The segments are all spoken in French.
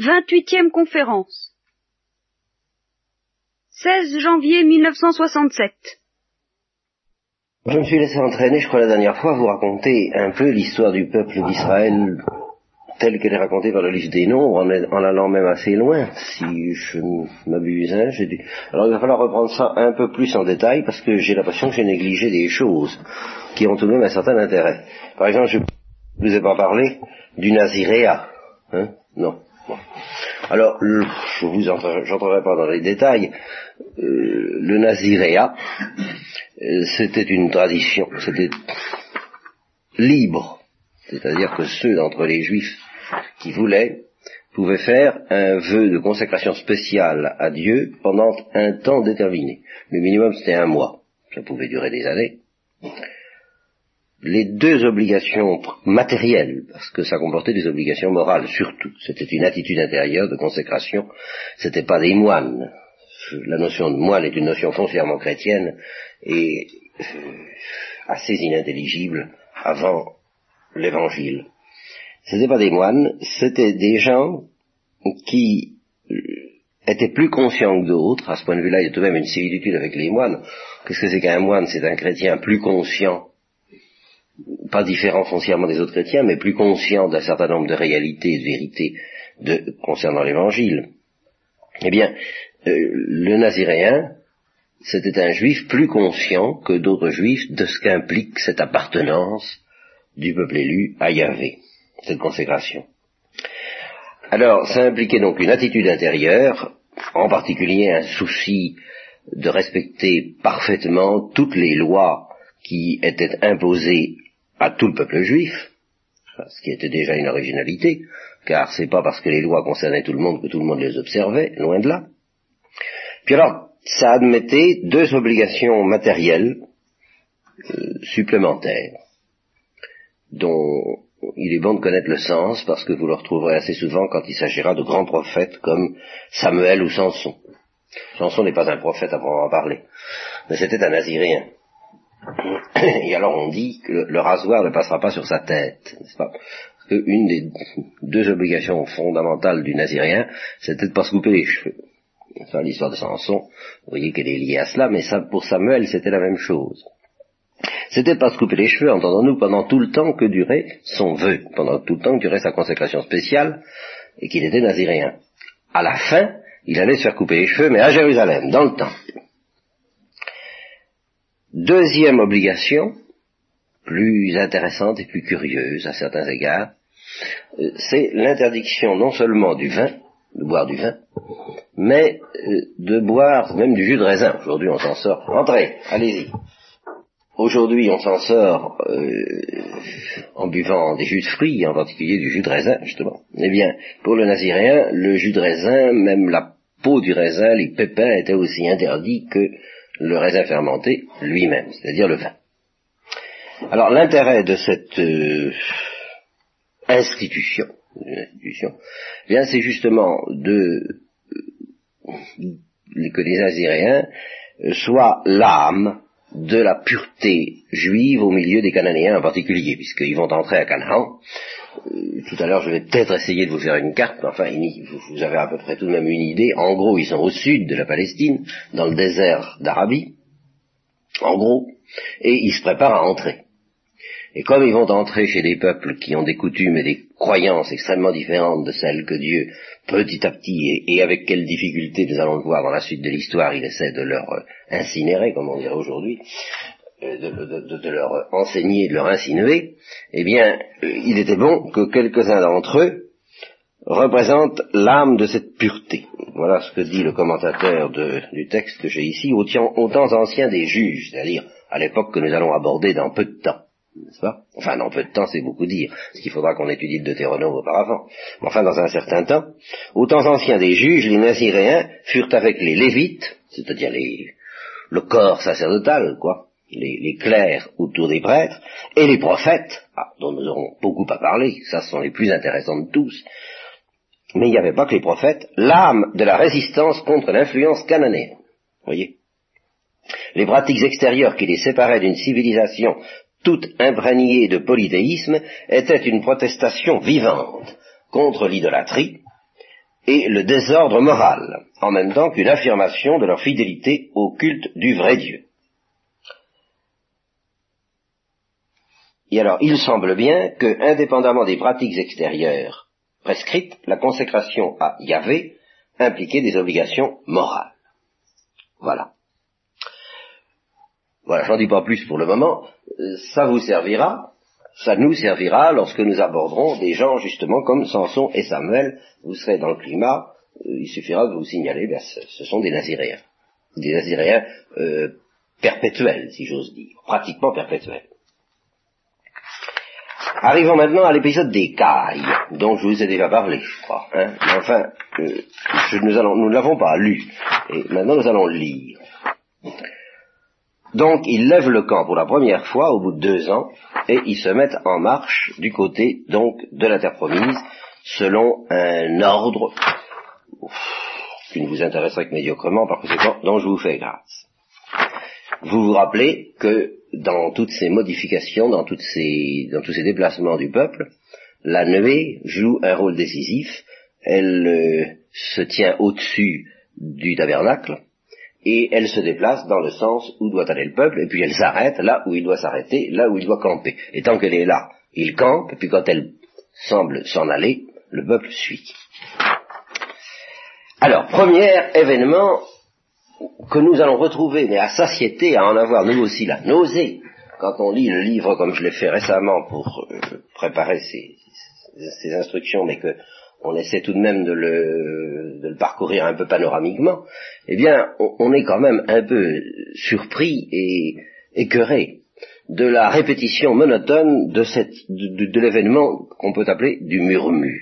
Vingt-huitième conférence. 16 janvier 1967. Je me suis laissé entraîner, je crois, la dernière fois, à vous raconter un peu l'histoire du peuple d'Israël telle qu'elle est racontée par le livre des Nombres, en, allant même assez loin, si je m'abuse. Hein. Alors il va falloir reprendre ça un peu plus en détail, parce que j'ai l'impression que j'ai négligé des choses qui ont tout de même un certain intérêt. Par exemple, je ne vous ai pas parlé du Naziréa. Hein non. Alors, je vous pas dans les détails. Euh, le Naziréa, euh, c'était une tradition, c'était libre. C'est-à-dire que ceux d'entre les Juifs qui voulaient pouvaient faire un vœu de consécration spéciale à Dieu pendant un temps déterminé. Le minimum c'était un mois. Ça pouvait durer des années les deux obligations matérielles, parce que ça comportait des obligations morales surtout. C'était une attitude intérieure de consécration. C'était pas des moines. La notion de moine est une notion foncièrement chrétienne et euh, assez inintelligible avant l'évangile. C'était pas des moines, c'était des gens qui euh, étaient plus conscients que d'autres. À ce point de vue-là, il y a tout de même une similitude avec les moines. Qu'est-ce que c'est qu'un moine? C'est un chrétien plus conscient pas différent foncièrement des autres chrétiens, mais plus conscient d'un certain nombre de réalités et de vérités de, concernant l'évangile. Eh bien, euh, le naziréen, c'était un juif plus conscient que d'autres juifs de ce qu'implique cette appartenance du peuple élu à Yahvé, cette consécration. Alors, ça impliquait donc une attitude intérieure, en particulier un souci de respecter parfaitement toutes les lois qui étaient imposées à tout le peuple juif, ce qui était déjà une originalité, car c'est pas parce que les lois concernaient tout le monde que tout le monde les observait, loin de là. Puis alors, ça admettait deux obligations matérielles euh, supplémentaires, dont il est bon de connaître le sens parce que vous le retrouverez assez souvent quand il s'agira de grands prophètes comme Samuel ou Samson. Samson n'est pas un prophète à en parler, mais c'était un Naziréen. Et alors on dit que le, rasoir ne passera pas sur sa tête, n'est-ce pas? Parce qu'une des deux obligations fondamentales du nazirien, c'était de ne pas se couper les cheveux. Ça, l'histoire de Samson, vous voyez qu'elle est liée à cela, mais ça, pour Samuel, c'était la même chose. C'était pas se couper les cheveux, entendons-nous, pendant tout le temps que durait son vœu, pendant tout le temps que durait sa consécration spéciale, et qu'il était naziréen. À la fin, il allait se faire couper les cheveux, mais à Jérusalem, dans le temps. Deuxième obligation, plus intéressante et plus curieuse à certains égards, euh, c'est l'interdiction non seulement du vin, de boire du vin, mais euh, de boire même du jus de raisin. Aujourd'hui on s'en sort. Entrez, allez-y. Aujourd'hui on s'en sort euh, en buvant des jus de fruits, en particulier du jus de raisin, justement. Eh bien, pour le naziréen, le jus de raisin, même la peau du raisin, les pépins étaient aussi interdits que le raisin fermenté lui-même, c'est-à-dire le vin. Alors l'intérêt de cette euh, institution, eh bien c'est justement euh, que les Asyriens soient l'âme de la pureté juive au milieu des Cananéens en particulier, puisqu'ils vont entrer à Canaan. Euh, tout à l'heure, je vais peut-être essayer de vous faire une carte, mais enfin, vous avez à peu près tout de même une idée. En gros, ils sont au sud de la Palestine, dans le désert d'Arabie, en gros, et ils se préparent à entrer. Et comme ils vont entrer chez des peuples qui ont des coutumes et des croyances extrêmement différentes de celles que Dieu, petit à petit, et, avec quelle difficulté nous allons le voir dans la suite de l'histoire, il essaie de leur euh, incinérer, comme on dirait aujourd'hui, euh, de, leur enseigner, de leur insinuer, eh bien, euh, il était bon que quelques-uns d'entre eux représentent l'âme de cette pureté. Voilà ce que dit le commentateur du texte que j'ai ici, au, au temps des juges, c'est-à-dire à l'époque que nous allons aborder dans peu de temps n'est-ce pas? Enfin, dans peu de temps, c'est beaucoup dire, parce qu'il faudra qu'on étudie le Deutéronome auparavant. Mais enfin, dans un certain temps, aux temps anciens des juges, les Naziréens furent avec les Lévites, c'est-à-dire les, le corps sacerdotal, quoi, les, clercs autour des prêtres, et les prophètes, ah, dont nous aurons beaucoup à parler, ça ce sont les plus intéressants de tous, mais il n'y avait pas que les prophètes, l'âme de la résistance contre l'influence cananéenne. Voyez? Les pratiques extérieures qui les séparaient d'une civilisation toute imprégnée de polythéisme, était une protestation vivante contre l'idolâtrie, et le désordre moral, en même temps qu'une affirmation de leur fidélité au culte du vrai Dieu. Et alors, il semble bien que, indépendamment des pratiques extérieures prescrites, la consécration à Yahvé impliquait des obligations morales. Voilà. Voilà, j'en dis pas plus pour le moment. Ça vous servira, ça nous servira lorsque nous aborderons des gens justement comme Samson et Samuel. Vous serez dans le climat, euh, il suffira de vous signaler, ben, ce, sont des Naziréens. Des Naziréens euh, perpétuels, si j'ose dire, pratiquement perpétuels. Arrivons maintenant à l'épisode des cailles, dont je vous ai déjà parlé, je crois. Hein. enfin, nous ne l'avons pas lu, et maintenant nous allons le lire. Donc ils lèvent le camp pour la première fois au bout de deux ans et ils se mettent en marche du côté donc de la terre promise selon un ordre qui ne vous intéresserait que médiocrement par conséquent dont je vous fais grâce. Vous vous rappelez que dans toutes ces modifications, dans, toutes ces, dans tous ces déplacements du peuple, la nuée joue un rôle décisif. Elle euh, se tient au-dessus du tabernacle, et elle se déplace dans le sens où doit aller le peuple, et puis elle s'arrête là où il doit s'arrêter, là où il doit camper. Et tant qu'elle est là, il campe, et puis quand elle semble s'en aller, le peuple suit. Alors, premier événement que nous allons retrouver, mais à satiété, à en avoir nous aussi la nausée, quand on lit le livre comme je l'ai fait récemment pour euh, préparer ces, ces, instructions, mais que on essaie tout de même de le, de le parcourir un peu panoramiquement, eh bien, on, est quand même un peu surpris et écœuré de la répétition monotone de, cette, de, de l'événement qu'on peut appeler du murmure.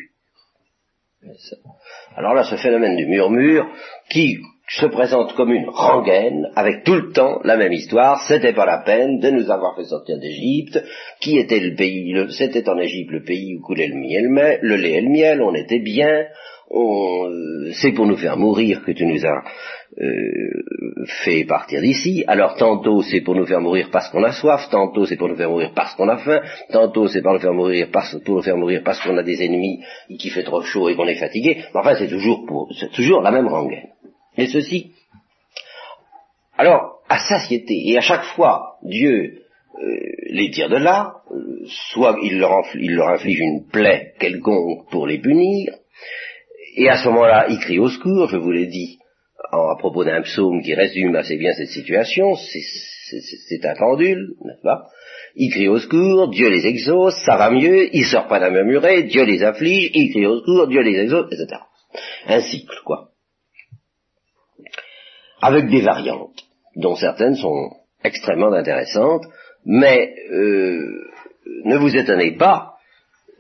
Alors là, ce phénomène du murmure, qui se présente comme une rengaine, avec tout le temps la même histoire, c'était pas la peine de nous avoir fait sortir d'Égypte, qui était le pays, c'était en Égypte le pays où coulait le, miel, le lait et le miel, on était bien, euh, c'est pour nous faire mourir que tu nous as euh, fait partir d'ici, alors tantôt c'est pour nous faire mourir parce qu'on a soif, tantôt c'est pour nous faire mourir parce qu'on a faim, tantôt c'est pour nous faire mourir parce, pour nous faire mourir parce qu'on a des ennemis qui fait trop chaud et qu'on est fatigué, enfin c'est toujours pour, c'est toujours la même rengaine. Et ceci, alors, à satiété, et à chaque fois, Dieu euh, les tire de là, euh, soit il leur, inflige une plaie quelconque pour les punir, et à ce moment-là, il crie au secours, je vous l'ai dit, à propos d'un psaume qui résume assez bien cette situation, c'est un pendule, n'est-ce pas? Il crie au secours, Dieu les exauce, ça va mieux, ils sortent pas à murmurer, Dieu les afflige, il crie au secours, Dieu les exauce, etc. Un cycle, quoi avec des variantes, dont certaines sont extrêmement intéressantes, mais euh, ne vous étonnez pas,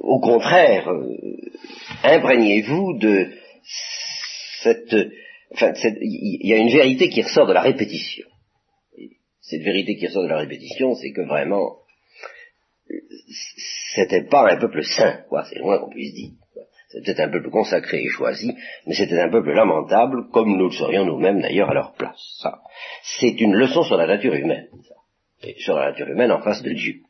au contraire, euh, imprégnez-vous de cette... Enfin, il y a une vérité qui ressort de la répétition. Cette vérité qui ressort de la répétition, c'est que vraiment, c'était pas un peuple saint, quoi, c'est loin qu'on puisse dire. C'était un peuple consacré et choisi, mais c'était un peuple lamentable, comme nous le serions nous-mêmes d'ailleurs à leur place. Ça, c'est une leçon sur la nature humaine, ça. et sur la nature humaine en face de Dieu.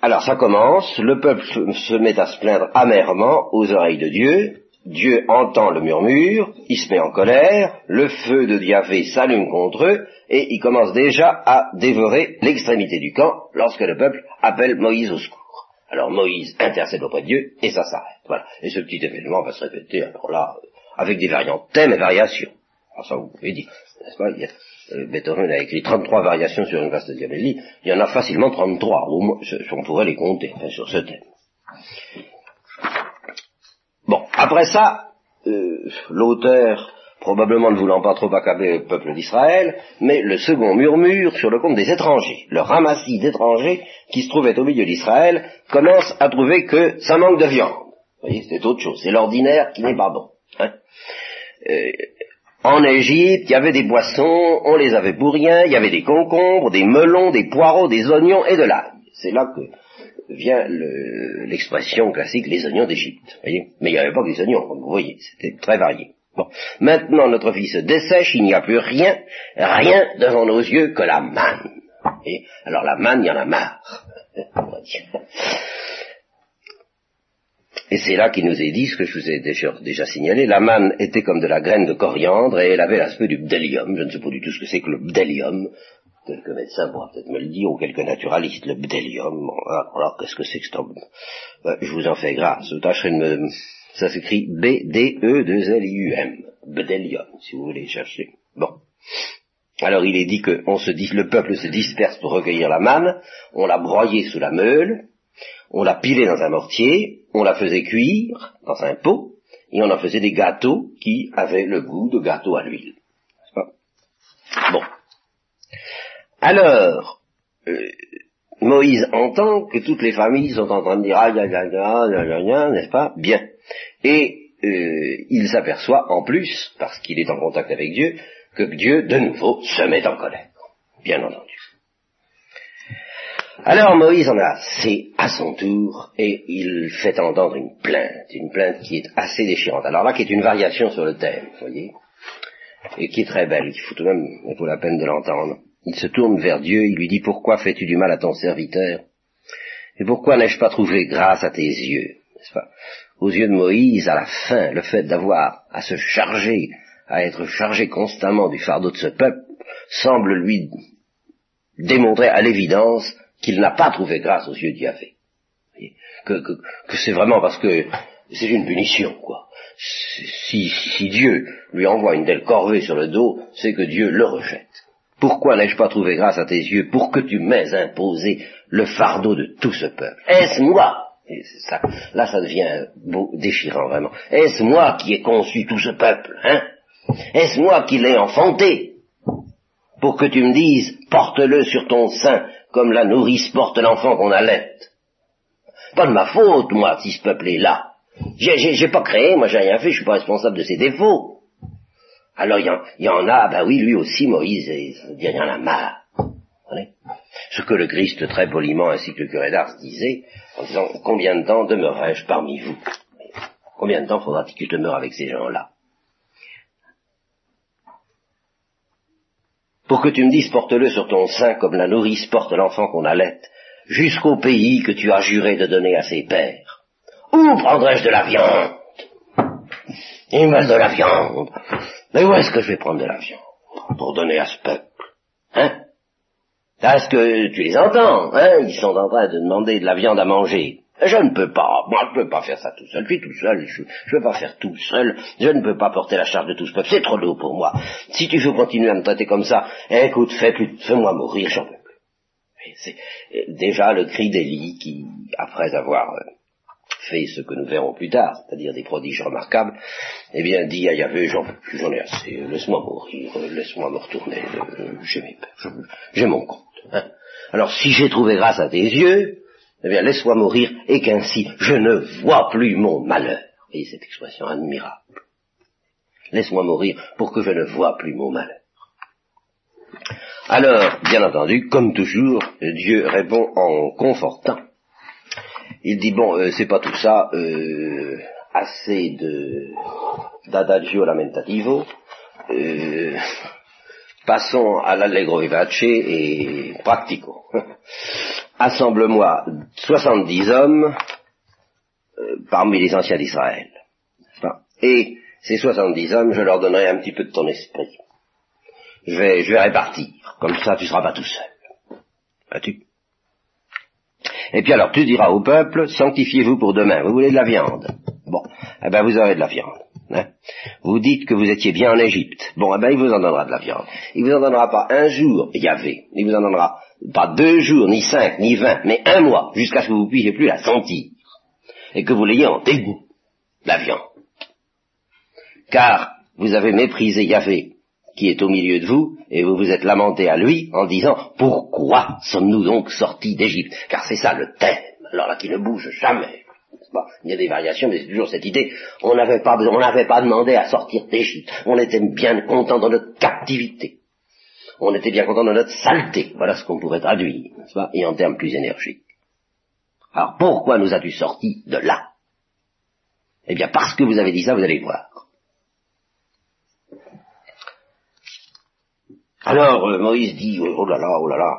Alors ça commence, le peuple se met à se plaindre amèrement aux oreilles de Dieu, Dieu entend le murmure, il se met en colère, le feu de Diavé s'allume contre eux, et il commence déjà à dévorer l'extrémité du camp lorsque le peuple appelle Moïse au secours. Alors Moïse intercède auprès de Dieu, et ça s'arrête. Voilà. Et ce petit événement va se répéter, alors là, avec des variantes, thèmes et variations. Alors ça, vous pouvez dire, n'est-ce pas il euh, Beethoven a écrit 33 variations sur une vaste diabellie, il y en a facilement 33, au moins, on pourrait les compter, sur ce thème. Bon, après ça, euh, l'auteur, probablement ne voulant pas trop accabler le peuple d'Israël, mais le second murmure sur le compte des étrangers. Le ramassis d'étrangers qui se trouvaient au milieu d'Israël commence à trouver que ça manque de viande. Vous voyez, c'est autre chose, c'est l'ordinaire qui n'est pas bon. Hein. Euh, en Égypte, il y avait des boissons, on les avait pour rien, il y avait des concombres, des melons, des poireaux, des oignons et de l'ail. C'est là que vient l'expression classique les oignons d'Égypte. Mais il n'y avait pas que des oignons, vous voyez, c'était très varié. Bon. Maintenant, notre vie se dessèche, il n'y a plus rien, rien devant nos yeux que la manne. Et alors la manne, il y en a marre. Et c'est là qu'il nous est dit, ce que je vous ai déjà, déjà, signalé, la manne était comme de la graine de coriandre et elle avait l'aspect du bdellium. Je ne sais pas du tout ce que c'est que le bdellium. Quelques médecins pourraient peut-être me le dire, ou quelques naturalistes, le bdellium. Alors, qu'est-ce que c'est que ce ben, Je vous en fais grâce. Ça s'écrit B-D-E-2-L-I-U-M. Bdellium, si vous voulez chercher. Bon. Alors il est dit que on se le peuple se disperse pour recueillir la manne, on l'a broyée sous la meule, on la pilait dans un mortier, on la faisait cuire dans un pot, et on en faisait des gâteaux qui avaient le goût de gâteaux à l'huile. Bon. Alors, euh, Moïse entend que toutes les familles sont en train de dire ah n'est-ce pas? Bien. Et euh, il s'aperçoit en plus, parce qu'il est en contact avec Dieu, que Dieu de nouveau se met en colère. Bien entendu. Alors Moïse en a assez à son tour et il fait entendre une plainte, une plainte qui est assez déchirante. Alors là, qui est une variation sur le thème, vous voyez, et qui est très belle, qui faut tout de même, il vaut la peine de l'entendre. Il se tourne vers Dieu, il lui dit, pourquoi fais-tu du mal à ton serviteur? Et pourquoi n'ai-je pas trouvé grâce à tes yeux? Aux yeux de Moïse, à la fin, le fait d'avoir à se charger, à être chargé constamment du fardeau de ce peuple, semble lui démontrer à l'évidence qu'il n'a pas trouvé grâce aux yeux d'Yahvé. Que c'est vraiment parce que c'est une punition, quoi. Si, si Dieu lui envoie une telle corvée sur le dos, c'est que Dieu le rejette. Pourquoi n'ai-je pas trouvé grâce à tes yeux pour que tu m'aies imposé le fardeau de tout ce peuple? Est-ce moi? Là, ça devient déchirant, vraiment. Est-ce moi qui ai conçu tout ce peuple hein? Est-ce moi qui l'ai enfanté? Pour que tu me dises, porte-le sur ton sein comme la nourrice porte l'enfant qu'on allait. Pas de ma faute, moi, si ce peuple est là. J'ai pas créé, moi j'ai rien fait, je suis pas responsable de ses défauts. Alors il y, en a, ben oui, lui aussi, Moïse, il y en a marre. Ce que le Christ très poliment ainsi que le curé d'Ars disait, en disant combien de temps demeurerai-je parmi vous? Combien de temps faudra-t-il que je demeure avec ces gens-là? Pour que tu me dises porte-le sur ton sein comme la nourrice porte l'enfant qu'on allait, jusqu'au pays que tu as juré de donner à ses pères. Où prendrais-je de la viande? Il me de la viande. Mais où est-ce que je vais prendre de la viande pour donner à ce peuple Hein? Est-ce que tu les entends Hein? Ils sont en train de demander de la viande à manger. Je ne peux pas, moi je ne peux pas faire ça tout seul, je suis tout seul, je ne peux pas faire tout seul, je ne peux pas porter la charge de tout ce peuple, c'est trop lourd pour moi. Si tu veux continuer à me traiter comme ça, écoute, fais fais-moi mourir, j'en peux plus. C'est déjà le cri d'Élie qui, après avoir euh, fait ce que nous verrons plus tard, c'est-à-dire des prodiges remarquables, eh bien dit à Yahvé, j'en j'en ai assez, laisse-moi mourir, laisse-moi me retourner, euh, j'ai mes peurs, j'ai mon compte. Hein. Alors si j'ai trouvé grâce à tes yeux, eh bien, laisse-moi mourir, et qu'ainsi je ne vois plus mon malheur. Et cette expression admirable. Laisse-moi mourir pour que je ne vois plus mon malheur. Alors, bien entendu, comme toujours, Dieu répond en confortant. Il dit, bon, euh, c'est pas tout ça, euh, assez de d'adagio lamentativo, euh, passons à l'allegro vivace et pratico. assemble-moi soixante-dix hommes euh, parmi les anciens d'Israël. Et ces soixante-dix hommes, je leur donnerai un petit peu de ton esprit. Je vais, je vais répartir. Comme ça, tu seras pas tout seul. Vois-tu Et puis alors, tu diras au peuple, sanctifiez-vous pour demain. Vous voulez de la viande Bon, eh ben vous aurez de la viande. Hein vous dites que vous étiez bien en Égypte. Bon, eh ben il vous en donnera de la viande. Il vous en donnera pas un jour, Yahvé. Il vous en donnera pas deux jours, ni cinq, ni vingt, mais un mois, jusqu'à ce que vous puissiez plus la sentir, et que vous l'ayez en dégoût, la viande. Car vous avez méprisé Yahvé, qui est au milieu de vous, et vous vous êtes lamenté à lui en disant, pourquoi sommes-nous donc sortis d'Égypte? Car c'est ça le thème, alors là qui ne bouge jamais. il y a des variations, mais c'est toujours cette idée. On n'avait pas, on n'avait pas demandé à sortir d'Égypte. On était bien content dans notre captivité on était bien content de notre saleté. Voilà ce qu'on pourrait traduire, n'est-ce pas, et en termes plus énergiques. Alors pourquoi nous as-tu sortis de là? Eh bien parce que vous avez dit ça, vous allez voir. Alors euh, Moïse dit, oh là là, oh là là,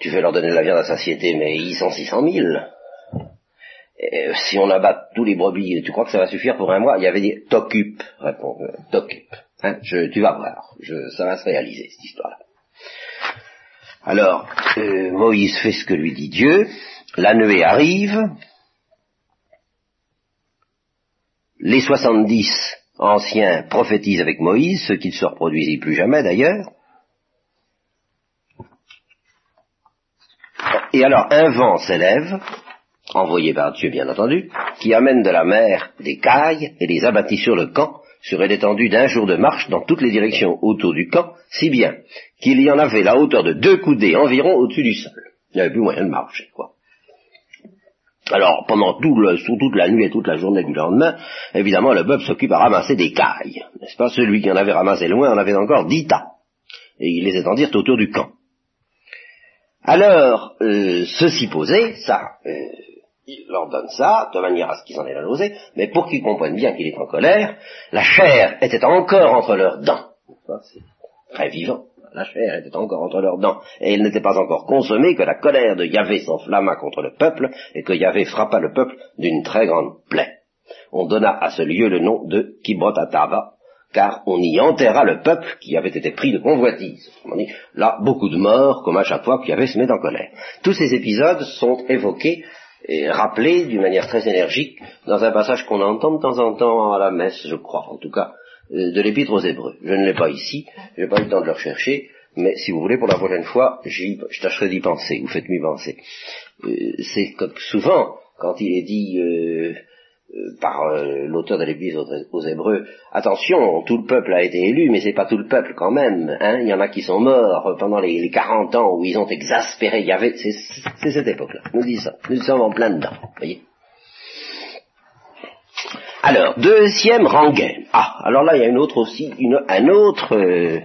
tu veux leur donner de la viande à satiété, mais ils sont six cent mille. euh, si on abat tous les brebis, tu crois que ça va suffire pour un mois? Il y avait dit t'occupe, répond, euh, t'occupe. Hein, tu vas voir, je, ça va se réaliser cette histoire-là. Alors, Moïse fait ce que lui dit Dieu, la nuée arrive, les 70 anciens prophétisent avec Moïse, ce qui ne se reproduisit plus jamais d'ailleurs, et alors un vent s'élève, envoyé par Dieu bien entendu, qui amène de la mer des cailles et les abattit sur le camp, sur une étendue d'un jour de marche dans toutes les directions autour du camp, si bien qu'il y en avait la hauteur de deux coudées environ au-dessus du sol. Il n'y avait plus moyen de marcher. Alors, pendant toute la nuit et toute la journée du lendemain, évidemment, le peuple s'occupe à ramasser des cailles. N'est-ce pas? Celui qui en avait ramassé loin en avait encore dix tas. Et il les étendirent autour du camp. Alors, euh, ceci posé, ça, euh, il leur donne ça, de manière à ce qu'ils en aient la nausée, mais pour qu'ils comprennent bien qu'il est en colère, la chair était encore entre leurs dents. C'est très vivant. La chair était encore entre leurs dents, et elle n'était pas encore consommée que la colère de Yahvé s'enflamma contre le peuple, et que Yahvé frappa le peuple d'une très grande plaie. On donna à ce lieu le nom de Kibrotatava, car on y enterra le peuple qui avait été pris de convoitise. Là, beaucoup de morts, comme à chaque fois qu'Yahvé se met en colère. Tous ces épisodes sont évoqués et rappelé d'une manière très énergique dans un passage qu'on entend de temps en temps à la messe, je crois, en tout cas, euh, de l'épître aux Hébreux. Je ne l'ai pas ici, je n'ai pas eu le temps de le rechercher, mais si vous voulez, pour la prochaine fois, je tâcherai d'y penser, vous faites-moi penser. Euh, c'est comme souvent, quand il est dit euh, par euh, l'auteur de l'Église aux, Hébreux, attention, tout le peuple a été élu, mais c'est pas tout le peuple quand même. Hein Il y en a qui sont morts pendant les, les 40 ans où ils ont exaspéré Yahvé. C'est cette époque-là. Nous disons. Nous sommes en plein dedans. Voyez. Alors, deuxième rengaine. Ah, alors là, il y a une autre aussi, une, un autre, euh,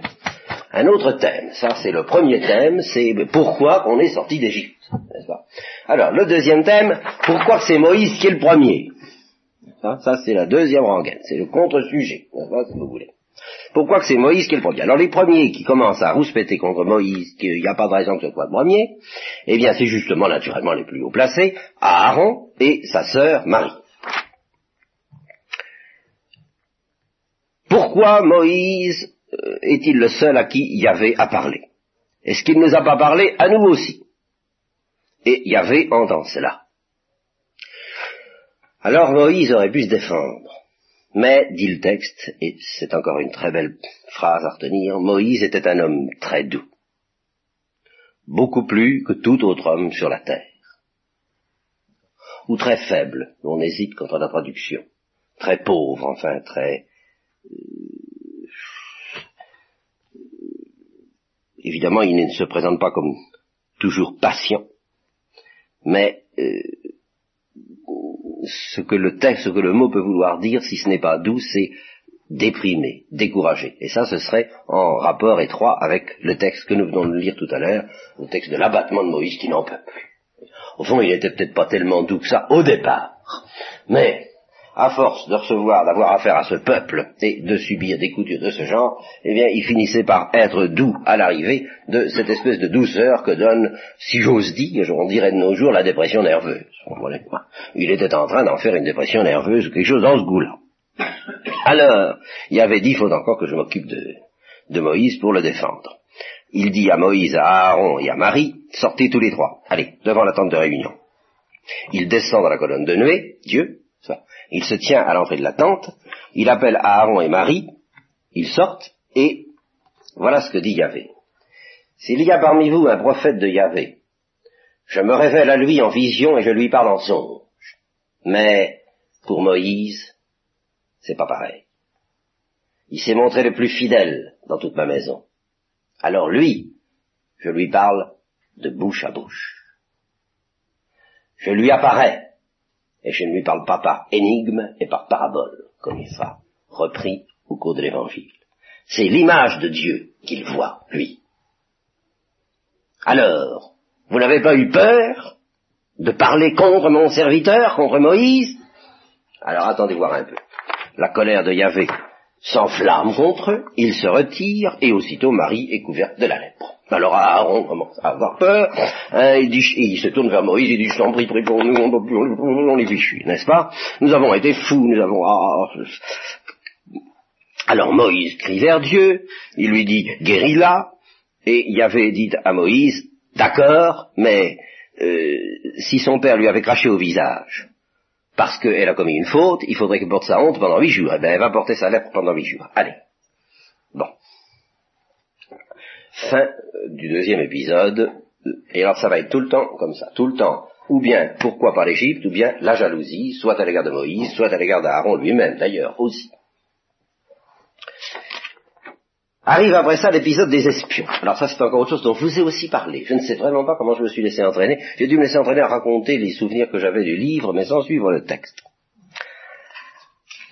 un autre thème. Ça, c'est le premier thème, c'est pourquoi on est sorti d'Égypte, n'est-ce pas? Alors, le deuxième thème, pourquoi c'est Moïse qui est le premier? Ça, c'est la deuxième rengaine, c'est le contre-sujet, vous voulez. Pourquoi que c'est Moïse qui est le premier? Alors les premiers qui commencent à rouspéter contre Moïse, qu'il n'y a pas de raison que ce soit le premier, eh bien c'est justement naturellement les plus haut placés, Aaron et sa sœur Marie. Pourquoi Moïse euh, est-il le seul à qui Yahvé a parlé? Est-ce qu'il ne nous a pas parlé à nous aussi? Et Yahvé entend cela. Alors Moïse aurait pu se défendre. Mais, dit le texte, et c'est encore une très belle phrase à retenir, Moïse était un homme très doux. Beaucoup plus que tout autre homme sur la terre. Ou très faible, on hésite contre la traduction. Très pauvre, enfin, très... Euh, évidemment, il ne se présente pas comme toujours patient, mais euh, ce que le texte, ce que le mot peut vouloir dire, si ce n'est pas doux, c'est déprimé, découragé. Et ça, ce serait en rapport étroit avec le texte que nous venons de lire tout à l'heure, le texte de l'abattement de Moïse qui n'en peut plus. Au fond, il n'était peut-être pas tellement doux que ça au départ, mais à force de recevoir, d'avoir affaire à ce peuple et de subir des coutures de ce genre, eh bien, il finissait par être doux à l'arrivée de cette espèce de douceur que donne, si j'ose dire, on dirait de nos jours, la dépression nerveuse. Il était en train d'en faire une dépression nerveuse ou quelque chose dans ce goût-là. Alors, il avait dit, il faut encore que je m'occupe de, de Moïse pour le défendre. Il dit à Moïse, à Aaron et à Marie, sortez tous les trois, allez, devant la tente de réunion. Il descend dans la colonne de nuée, Dieu, il se tient à l'entrée de la tente, il appelle Aaron et Marie, ils sortent, et voilà ce que dit Yahvé. S'il y a parmi vous un prophète de Yahvé, je me révèle à lui en vision et je lui parle en songe. Mais pour Moïse, c'est pas pareil. Il s'est montré le plus fidèle dans toute ma maison. Alors lui, je lui parle de bouche à bouche. Je lui apparais et je ne lui parle pas par énigme et par parabole, comme il sera repris au cours de l'Évangile. C'est l'image de Dieu qu'il voit, lui. Alors, vous n'avez pas eu peur de parler contre mon serviteur, contre Moïse? Alors attendez voir un peu. La colère de Yahvé s'enflamme contre eux, il se retire, et aussitôt Marie est couverte de la lèpre. Alors Aaron commence à avoir peur, hein, il, se tourne vers Moïse, il dit, je t'en prie, prie pour nous, on, est fichus, n'est-ce pas? Nous avons été fous, nous avons... Ah, alors Moïse crie vers Dieu, il lui dit, guéris-la, et Yahvé dit à Moïse, d'accord, mais euh, si son père lui avait craché au visage, parce qu'elle a commis une faute, il faudrait qu'elle porte sa honte pendant huit jours. Eh bien, elle va porter sa lèpre pendant huit jours. Allez. Bon. Fin du deuxième épisode. Et alors ça va être tout le temps comme ça, tout le temps. Ou bien pourquoi pas l'Égypte, ou bien la jalousie, soit à l'égard de Moïse, soit à l'égard d'Aaron lui-même d'ailleurs aussi. Arrive après ça l'épisode des espions. Alors ça c'est encore autre chose dont je vous ai aussi parlé. Je ne sais vraiment pas comment je me suis laissé entraîner. J'ai dû me laisser entraîner à raconter les souvenirs que j'avais du livre, mais sans suivre le texte.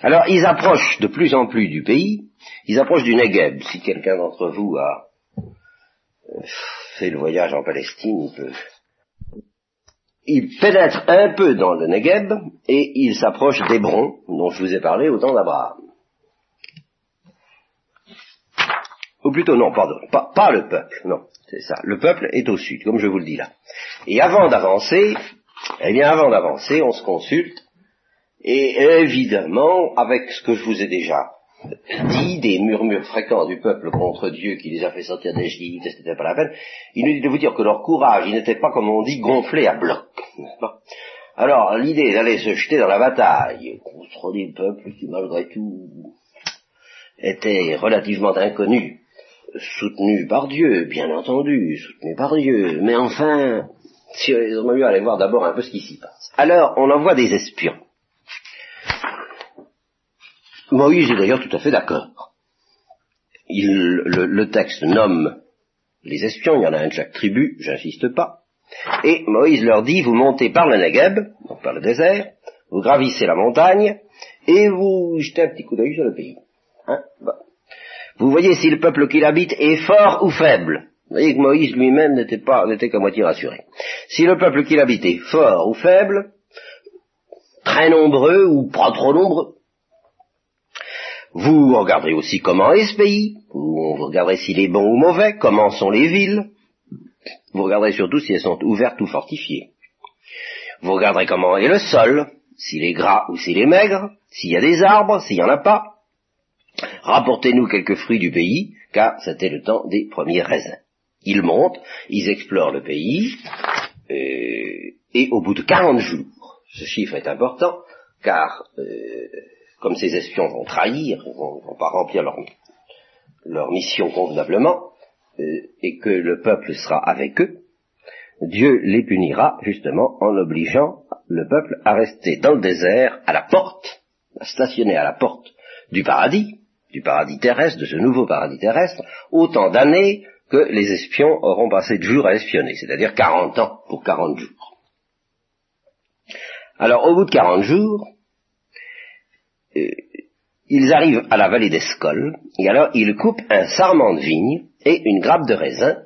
Alors ils approchent de plus en plus du pays, ils approchent du Negev. Si quelqu'un d'entre vous a fait le voyage en Palestine, il peut... Ils pénètrent un peu dans le Negev et ils s'approchent d'Hébron, dont je vous ai parlé au temps d'Abraham. Ou plutôt, non, pardon, pas, le peuple, non, c'est ça. Le peuple est au sud, comme je vous le dis là. Et avant d'avancer, eh bien, avant d'avancer, on se consulte, et évidemment, avec ce que je vous ai déjà dit, des murmures fréquents du peuple contre Dieu qui les a fait sortir d'Égypte, c'était pas la peine, il nous dit de vous dire que leur courage, n'était pas, comme on dit, gonflé à bloc. Alors, l'idée d'aller se jeter dans la bataille contre des peuples qui, malgré tout, étaient relativement inconnus, soutenu par Dieu, bien entendu, soutenu par Dieu, mais enfin, si on a mieux aller voir d'abord un peu ce qui s'y passe. Alors, on envoie des espions. Moïse est d'ailleurs tout à fait d'accord. Le, le, texte nomme les espions, il y en a un de chaque tribu, j'insiste pas, et Moïse leur dit, vous montez par le Negev, donc par le désert, vous gravissez la montagne, et vous jetez un petit coup d'œil sur le pays. Hein vous voyez si le peuple qui l'habite est fort ou faible. Vous voyez que Moïse lui-même n'était pas, n'était qu'à moitié rassuré. Si le peuple qui l'habite est fort ou faible, très nombreux ou pas trop nombreux, vous regarderez aussi comment est ce pays, vous regarderez s'il est bon ou mauvais, comment sont les villes, vous regarderez surtout si elles sont ouvertes ou fortifiées. Vous regarderez comment est le sol, s'il est gras ou s'il est maigre, s'il y a des arbres, s'il n'y en a pas, Rapportez-nous quelques fruits du pays, car c'était le temps des premiers raisins. Ils montent, ils explorent le pays, euh, et au bout de 40 jours, ce chiffre est important, car euh, comme ces espions vont trahir, vont, vont pas remplir leur, mission convenablement, euh, et que le peuple sera avec eux, Dieu les punira justement en obligeant le peuple à rester dans le désert, à la porte, à stationner à la porte du paradis, du paradis terrestre, de ce nouveau paradis terrestre, autant d'années que les espions auront passé de jours à espionner, c'est-à-dire 40 ans pour 40 jours. Alors, au bout de 40 jours, ils arrivent à la vallée d'Escol, et alors ils coupent un sarment de vigne et une grappe de raisin,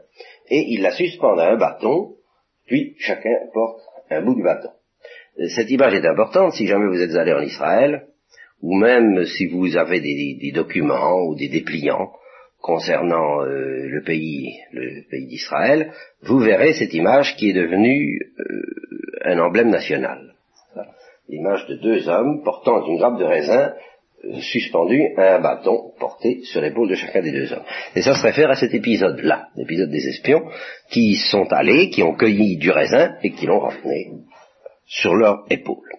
et ils la suspendent à un bâton, puis chacun porte un bout du bâton. Euh, cette image est importante si jamais vous êtes allé en Israël, ou même si vous avez des, documents ou des dépliants concernant euh, le pays, le pays d'Israël, vous verrez cette image qui est devenue euh, un emblème national. L'image de deux hommes portant une grappe de raisin euh, suspendue à un bâton porté sur l'épaule de chacun des deux hommes. Et ça se réfère à cet épisode-là, l'épisode des espions, qui sont allés, qui ont cueilli du raisin et qui l'ont ramené sur leur épaule.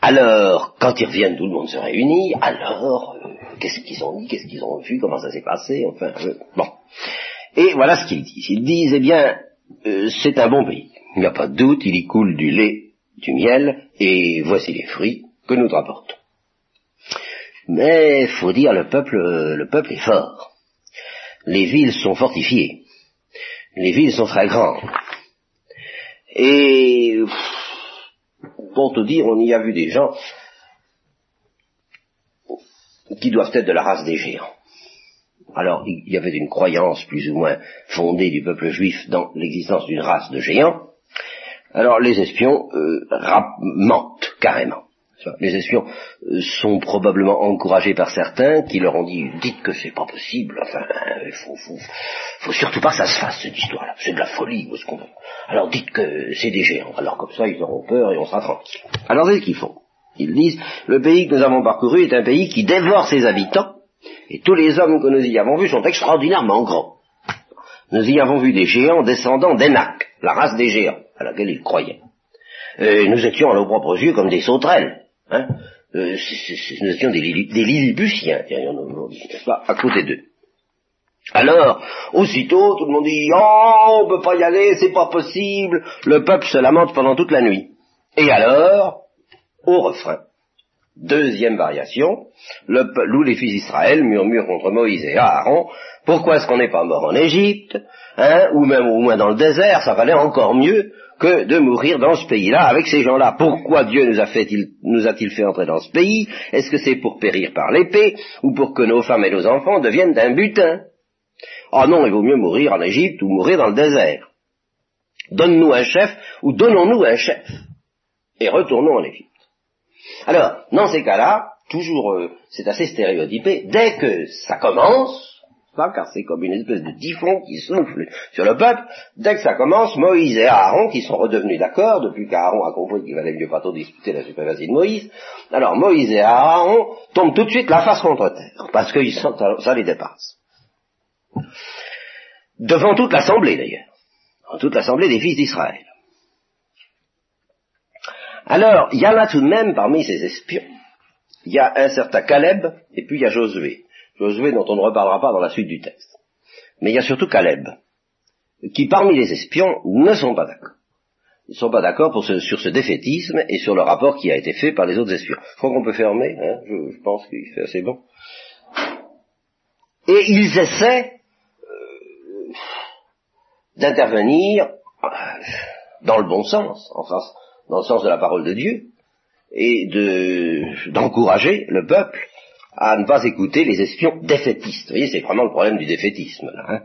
Alors, quand ils reviennent, tout le monde se réunit. Alors, euh, qu'est-ce qu'ils ont dit, qu'est-ce qu'ils ont vu, comment ça s'est passé, enfin, euh, bon. Et voilà ce qu'ils disent. Ils disent, eh bien, c'est un bon pays. Il n'y a pas de doute, il y coule du lait, du miel, et voici les fruits que nous rapportons. Mais, faut dire, le peuple, le peuple est fort. Les villes sont fortifiées. Les villes sont très grandes. Et pour te dire, on y a vu des gens qui doivent être de la race des géants. Alors, il y avait une croyance plus ou moins fondée du peuple juif dans l'existence d'une race de géants. Alors, les espions euh, mentent carrément. Les espions euh, sont probablement encouragés par certains qui leur ont dit dites que c'est pas possible, enfin, il faut, faut, faut, surtout pas que ça se fasse cette histoire-là, c'est de la folie, où est-ce qu'on Alors dites que c'est des géants, alors comme ça ils auront peur et on sera tranquille. Alors c'est ce qu'ils font. Ils disent le pays que nous avons parcouru est un pays qui dévore ses habitants, et tous les hommes que nous y avons vus sont extraordinairement grands. Nous y avons vu des géants descendants d'Enak, la race des géants, à laquelle ils croyaient. Et nous étions à nos propres yeux comme des sauterelles. Hein euh, nous étions des, pas, à côté d'eux. Alors, aussitôt, tout le monde dit, oh, on peut pas y aller, c'est pas possible, le peuple se lamente pendant toute la nuit. Et alors, au refrain, deuxième variation, le loup les fils d'Israël murmurent contre Moïse et Aaron, pourquoi est-ce qu'on n'est pas mort en Égypte, hein, ou même au moins dans le désert, ça valait encore mieux, que de mourir dans ce pays-là avec ces gens-là. Pourquoi Dieu nous a-t-il fait entrer dans ce pays? Est-ce que c'est pour périr par l'épée ou pour que nos femmes et nos enfants deviennent un butin? Ah non, il vaut mieux mourir en Égypte ou mourir dans le désert. Donne-nous un chef ou donnons-nous un chef et retournons en Égypte. Alors, dans ces cas-là, toujours, euh, c'est assez stéréotypé, dès que ça commence, car c'est comme une espèce de typhon qui souffle sur le peuple. Dès que ça commence, Moïse et Aaron, qui sont redevenus d'accord, depuis qu'Aaron a compris qu'il valait mieux pas trop discuter la suprématie de Moïse, alors Moïse et Aaron tombent tout de suite la face contre terre, parce que ça les dépasse. Devant toute l'assemblée d'ailleurs, toute l'assemblée des fils d'Israël. Alors, il y en a tout de même parmi ces espions, il y a un certain Caleb, et puis il y a Josué. Josué dont on ne reparlera pas dans la suite du texte. Mais il y a surtout Caleb, qui parmi les espions ne sont pas d'accord. Ils ne sont pas d'accord sur ce défaitisme et sur le rapport qui a été fait par les autres espions. Je crois qu'on peut fermer, hein, je, pense qu'il fait assez bon. Et ils essaient euh, d'intervenir dans le bon sens, enfin, dans le sens de la parole de Dieu, et de d'encourager le peuple à ne pas écouter les espions défaitistes. Vous voyez, c'est vraiment le problème du défaitisme, là. Hein.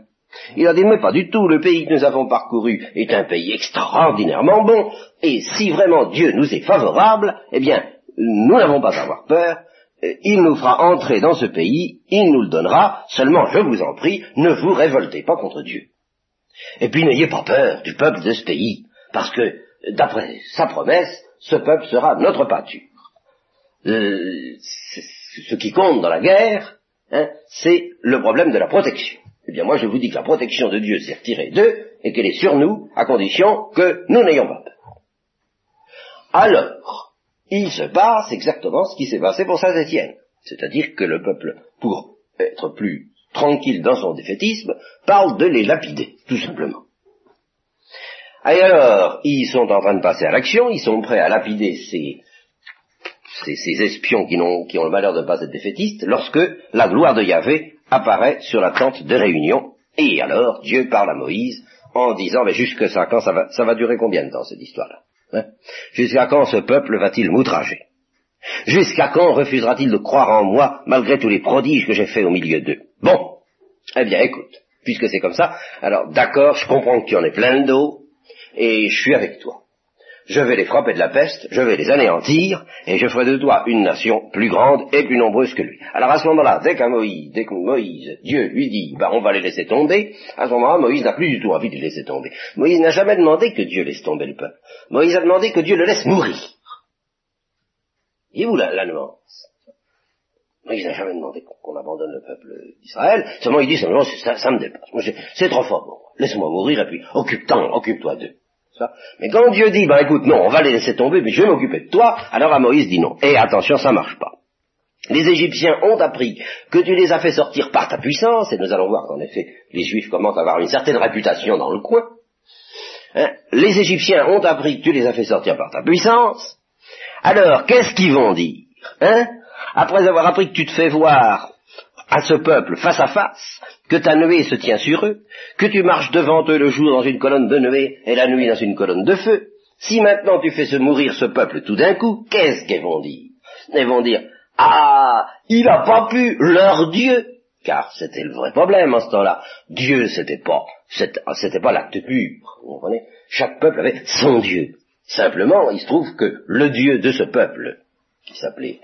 Il a dit, mais pas du tout, le pays que nous avons parcouru est un pays extraordinairement bon, et si vraiment Dieu nous est favorable, eh bien, nous n'avons pas à avoir peur, il nous fera entrer dans ce pays, il nous le donnera, seulement, je vous en prie, ne vous révoltez pas contre Dieu. Et puis n'ayez pas peur du peuple de ce pays, parce que, d'après sa promesse, ce peuple sera notre pâture. Euh, ce qui compte dans la guerre, hein, c'est le problème de la protection. Eh bien, moi, je vous dis que la protection de Dieu s'est retirée d'eux et qu'elle est sur nous, à condition que nous n'ayons pas peur. Alors, il se passe exactement ce qui s'est passé pour Saint-Étienne. C'est-à-dire que le peuple, pour être plus tranquille dans son défaitisme, parle de les lapider, tout simplement. Et alors, ils sont en train de passer à l'action, ils sont prêts à lapider ces ces, espions qui, qui, ont le malheur de ne pas être défaitistes, lorsque la gloire de Yahvé apparaît sur la tente de réunion. Et alors, Dieu parle à Moïse en disant, mais jusque ça, quand ça va, ça va durer combien de temps cette histoire-là hein? Jusqu'à quand ce peuple va-t-il m'outrager? Jusqu'à quand refusera-t-il de croire en moi malgré tous les prodiges que j'ai faits au milieu d'eux? Bon, eh bien écoute, puisque c'est comme ça, alors d'accord, je comprends que tu en es plein de dos, et je suis avec toi je vais les frapper de la peste, je vais les anéantir, et je ferai de toi une nation plus grande et plus nombreuse que lui. Alors à ce moment-là, dès qu'à Moïse, dès que Moïse, Dieu lui dit, bah on va les laisser tomber, à ce moment-là, Moïse n'a plus du tout envie de les laisser tomber. Moïse n'a jamais demandé que Dieu laisse tomber le peuple. Moïse a demandé que Dieu le laisse mourir. Et vous la, nuance? Moïse n'a jamais demandé qu'on abandonne le peuple d'Israël, seulement il dit simplement, ça, me dépasse. C'est trop fort pour moi. Laisse-moi mourir et puis occupe-toi, occupe-toi d'eux. Mais quand Dieu dit, ben écoute, non, on va les laisser tomber, mais je vais m'occuper de toi, alors à Moïse dit non. Et attention, ça marche pas. Les Égyptiens ont appris que tu les as fait sortir par ta puissance, et nous allons voir qu'en effet, les Juifs commencent à avoir une certaine réputation dans le coin. Hein? les Égyptiens ont appris que tu les as fait sortir par ta puissance. Alors, qu'est-ce qu'ils vont dire? Hein? Après avoir appris que tu te fais voir à ce peuple face à face, que ta nuée se tient sur eux, que tu marches devant eux le jour dans une colonne de nuée et la nuit dans une colonne de feu, si maintenant tu fais se mourir ce peuple tout d'un coup, qu'est-ce qu'ils vont dire? Ils vont dire, ah, il n'a pas pu, leur Dieu, car c'était le vrai problème en ce temps-là. Dieu, c'était pas, c'était pas l'acte pur, vous comprenez? Chaque peuple avait son Dieu. Simplement, il se trouve que le Dieu de ce peuple qui s'appelait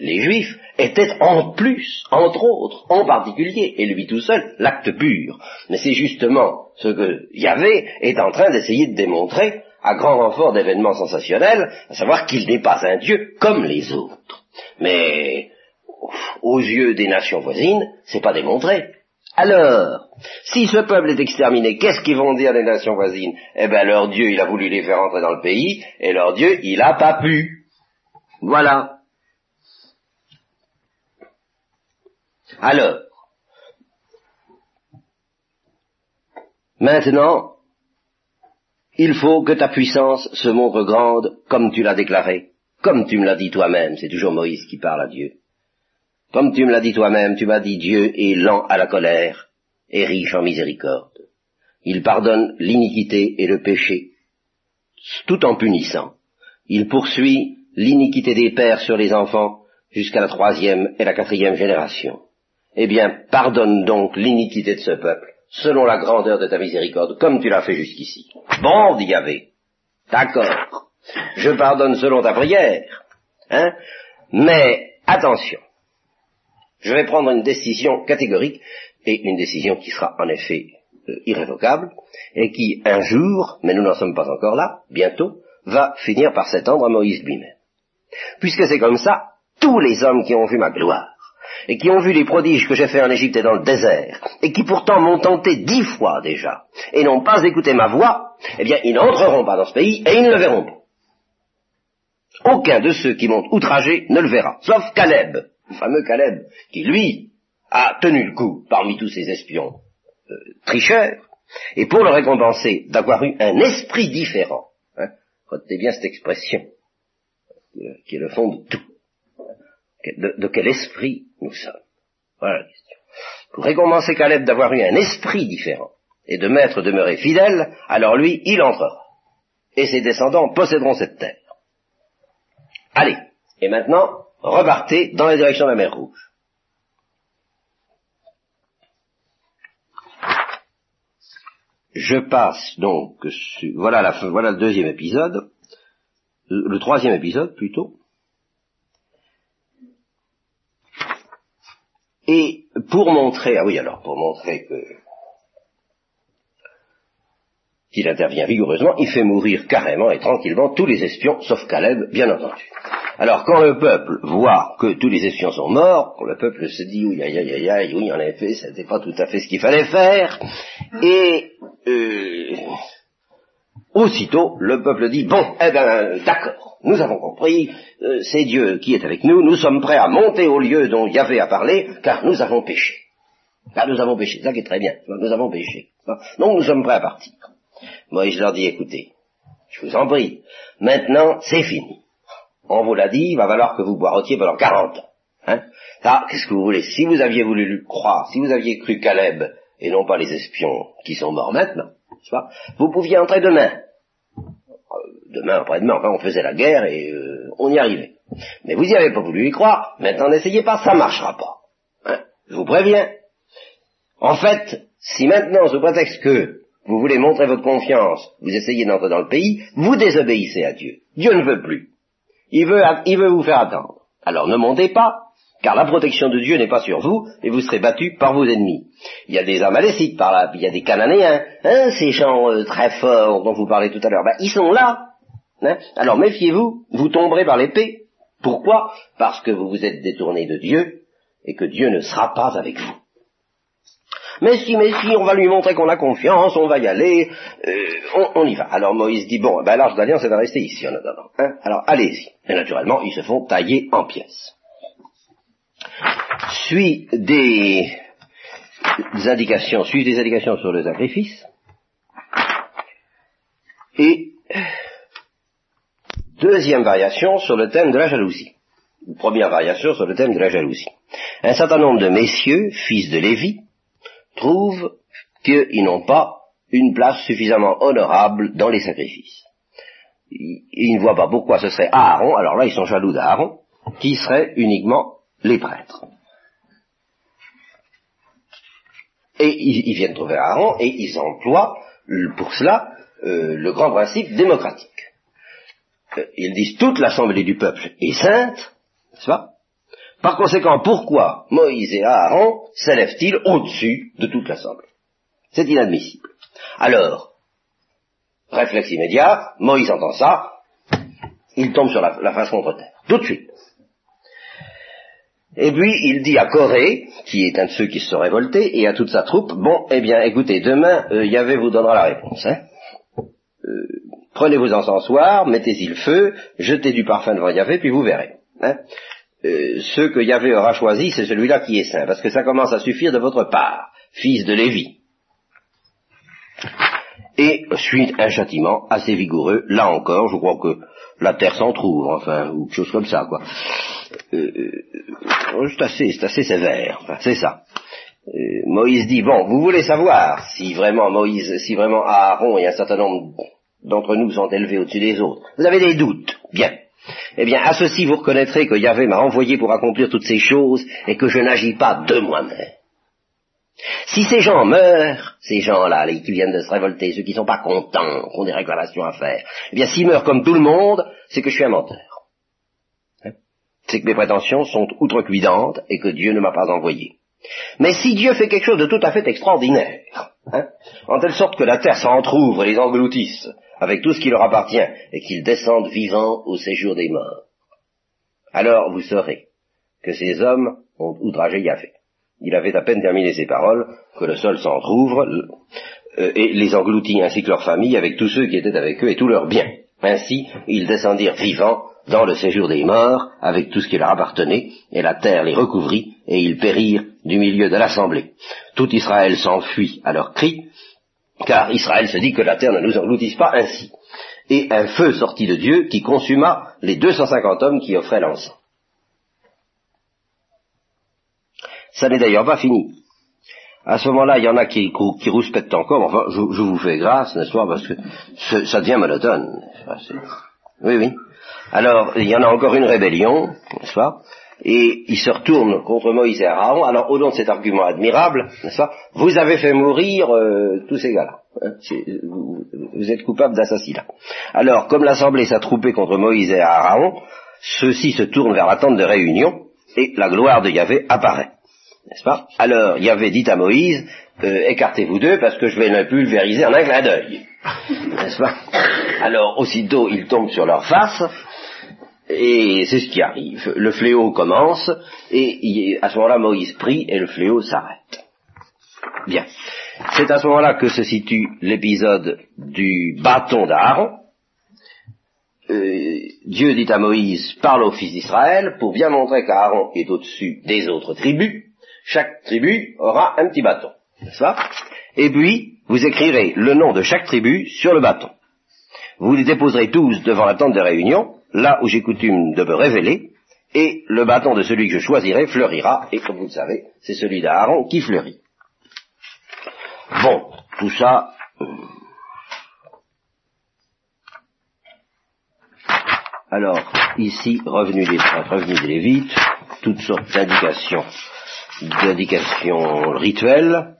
les Juifs, était en plus, entre autres, en particulier, et lui tout seul, l'acte pur. Mais c'est justement ce que Yahvé est en train d'essayer de démontrer à grand renfort d'événements sensationnels, à savoir qu'il n'est pas un Dieu comme les autres. Mais aux yeux des nations voisines, c'est pas démontré. Alors, si ce peuple est exterminé, qu'est-ce qu'ils vont dire les nations voisines? Eh bien, leur Dieu, il a voulu les faire entrer dans le pays, et leur Dieu, il n'a pas pu. Voilà. Alors, maintenant, il faut que ta puissance se montre grande comme tu l'as déclaré, comme tu me l'as dit toi-même, c'est toujours Moïse qui parle à Dieu. Comme tu me l'as dit toi-même, tu m'as dit Dieu est lent à la colère et riche en miséricorde. Il pardonne l'iniquité et le péché, tout en punissant. Il poursuit l'iniquité des pères sur les enfants jusqu'à la troisième et la quatrième génération. Eh bien, pardonne donc l'iniquité de ce peuple, selon la grandeur de ta miséricorde, comme tu l'as fait jusqu'ici. Bon, dit Yahvé. D'accord. Je pardonne selon ta prière. Hein Mais, attention. Je vais prendre une décision catégorique, et une décision qui sera en effet euh, irrévocable, et qui, un jour, mais nous n'en sommes pas encore là, bientôt, va finir par s'étendre à Moïse lui-même. Puisque c'est comme ça, tous les hommes qui ont vu ma gloire, et qui ont vu les prodiges que j'ai faits en Égypte et dans le désert, et qui pourtant m'ont tenté dix fois déjà, et n'ont pas écouté ma voix, eh bien, ils n'entreront pas dans ce pays, et ils ne le verront pas. Aucun de ceux qui m'ont outragé ne le verra, sauf Caleb, le fameux Caleb, qui lui a tenu le coup parmi tous ces espions euh, tricheurs, et pour le récompenser d'avoir eu un esprit différent, hein, retenez bien cette expression, euh, qui est le fond de tout, de, quel esprit nous sommes. Voilà la question. Pour récompenser Caleb d'avoir eu un esprit différent et de m'être demeuré fidèle, alors lui, il entrera. Et ses descendants posséderont cette terre. Allez, et maintenant, repartez dans la direction de la mer Rouge. Je passe donc, voilà, la, voilà le deuxième épisode, le troisième épisode plutôt. Et pour montrer, ah oui alors, pour montrer que qu'il intervient vigoureusement, il fait mourir carrément et tranquillement tous les espions, sauf Caleb, bien entendu. Alors quand le peuple voit que tous les espions sont morts, le peuple se dit oui, aïe, aïe, aïe, oui, en effet, ce n'était pas tout à fait ce qu'il fallait faire, et euh, aussitôt le peuple dit bon, eh bien, d'accord, nous avons compris, euh, c'est Dieu qui est avec nous, nous sommes prêts à monter au lieu dont Yahvé a parlé, car nous avons péché. Car nous avons péché, ça qui est très bien, nous avons péché. Donc nous sommes prêts à partir. Moïse leur dit, écoutez, je vous en prie, maintenant c'est fini on vous l'a dit, il va falloir que vous boirotiez pendant 40 ans. Hein ah, qu'est-ce que vous voulez Si vous aviez voulu croire, si vous aviez cru Caleb, et non pas les espions qui sont morts maintenant, vous pouviez entrer demain. Euh, demain, après-demain, enfin, on faisait la guerre et euh, on y arrivait. Mais vous n'y avez pas voulu y croire, maintenant n'essayez pas, ça marchera pas. Hein Je vous préviens. En fait, si maintenant, sous prétexte que vous voulez montrer votre confiance, vous essayez d'entrer dans le pays, vous désobéissez à Dieu. Dieu ne veut plus. Il veut, il veut vous faire attendre. Alors ne montez pas, car la protection de Dieu n'est pas sur vous, et vous serez battus par vos ennemis. Il y a des Amalécites par là, il y a des Cananéens, hein, ces gens euh, très forts dont vous parlez tout à l'heure, ben, ils sont là. Hein. Alors méfiez-vous, vous tomberez par l'épée. Pourquoi? Parce que vous vous êtes détourné de Dieu, et que Dieu ne sera pas avec vous. Mais si, mais si, on va lui montrer qu'on a confiance, on va y aller, euh, on, y va. Alors Moïse dit, bon, ben l'arche d'alliance, elle va rester ici en attendant. Hein Alors allez-y. Et naturellement, ils se font tailler en pièces. Suit des, indications, suivent des indications sur le sacrifice. Et deuxième variation sur le thème de la jalousie. Première variation sur le thème de la jalousie. Un certain nombre de messieurs, fils de Lévi, trouvent qu'ils n'ont pas une place suffisamment honorable dans les sacrifices. Ils ne voient pas pourquoi ce serait Aaron, alors là ils sont jaloux d'Aaron, qui serait uniquement les prêtres. Et ils, viennent trouver Aaron et ils emploient pour cela euh, le grand principe démocratique. Euh, ils disent toute l'assemblée du peuple est sainte, n'est-ce pas? Par conséquent, pourquoi Moïse et Aaron s'élèvent-ils au-dessus de toute l'Assemblée? C'est inadmissible. Alors, réflexe immédiat, Moïse entend ça, il tombe sur la, la face contre terre, tout de suite. Et puis il dit à Corée, qui est un de ceux qui se sont révoltés, et à toute sa troupe, bon, eh bien, écoutez, demain, euh, Yahvé vous donnera la réponse. Hein. Euh, prenez vos encensoirs, mettez-y le feu, jetez du parfum devant Yahvé, puis vous verrez. Hein. Euh, ce que Yahvé aura choisi, c'est celui-là qui est saint, parce que ça commence à suffire de votre part, fils de Lévi. Et suite un châtiment assez vigoureux, là encore, je crois que la terre s'en trouve, enfin, ou quelque chose comme ça, quoi. Euh, euh, c'est assez, assez sévère, c'est ça. Euh, Moïse dit, bon, vous voulez savoir si vraiment Moïse, si vraiment Aaron et un certain nombre d'entre nous sont élevés au-dessus des autres. Vous avez des doutes. Bien. Eh bien, à ceci vous reconnaîtrez que Yahvé m'a envoyé pour accomplir toutes ces choses et que je n'agis pas de moi-même. Si ces gens meurent, ces gens-là, qui viennent de se révolter, ceux qui ne sont pas contents, qui ont des réclamations à faire, eh bien, s'ils meurent comme tout le monde, c'est que je suis un menteur. C'est que mes prétentions sont outrecuidantes et que Dieu ne m'a pas envoyé. Mais si Dieu fait quelque chose de tout à fait extraordinaire, hein, en telle sorte que la terre s'entr'ouvre et les engloutisse avec tout ce qui leur appartient et qu'ils descendent vivants au séjour des morts, alors vous saurez que ces hommes ont outragé Yahvé. Il avait à peine terminé ses paroles que le sol s'entr'ouvre euh, et les engloutit ainsi que leur famille avec tous ceux qui étaient avec eux et tous leurs biens. Ainsi, ils descendirent vivants dans le séjour des morts avec tout ce qui leur appartenait, et la terre les recouvrit, et ils périrent du milieu de l'assemblée. Tout Israël s'enfuit à leur cri, car Israël se dit que la terre ne nous engloutisse pas ainsi. Et un feu sortit de Dieu qui consuma les 250 hommes qui offraient l'encens. Ça n'est d'ailleurs pas fini. À ce moment-là, il y en a qui, qui encore, enfin, je, je, vous fais grâce, n'est-ce pas, parce que ça devient monotone. Oui, oui. Alors, il y en a encore une rébellion, n'est-ce pas Et ils se retournent contre Moïse et Aaron. Alors, au nom de cet argument admirable, n'est-ce pas Vous avez fait mourir euh, tous ces gars-là. Hein, vous, vous, êtes coupable d'assassinat. Alors, comme l'Assemblée s'attroupait contre Moïse et Aaron, ceux-ci se tournent vers la tente de réunion, et la gloire de Yahvé apparaît n'est-ce pas? Alors, Yahvé dit à Moïse, euh, écartez-vous d'eux parce que je vais le pulvériser en un clin d'œil. N'est-ce pas? Alors, aussitôt, ils tombent sur leur face, et c'est ce qui arrive. Le fléau commence, et à ce moment-là, Moïse prie, et le fléau s'arrête. Bien. C'est à ce moment-là que se situe l'épisode du bâton d'Aaron. Euh, Dieu dit à Moïse, parle aux fils d'Israël, pour bien montrer qu'Aaron est au-dessus des autres tribus, chaque tribu aura un petit bâton, n'est-ce pas? Et puis, vous écrirez le nom de chaque tribu sur le bâton. Vous les déposerez tous devant la tente de réunion, là où j'ai coutume de me révéler, et le bâton de celui que je choisirai fleurira, et comme vous le savez, c'est celui d'Aaron qui fleurit. Bon, tout ça... Euh, alors, ici, revenu des, revenu des Lévites, toutes sortes d'indications d'indication rituelle.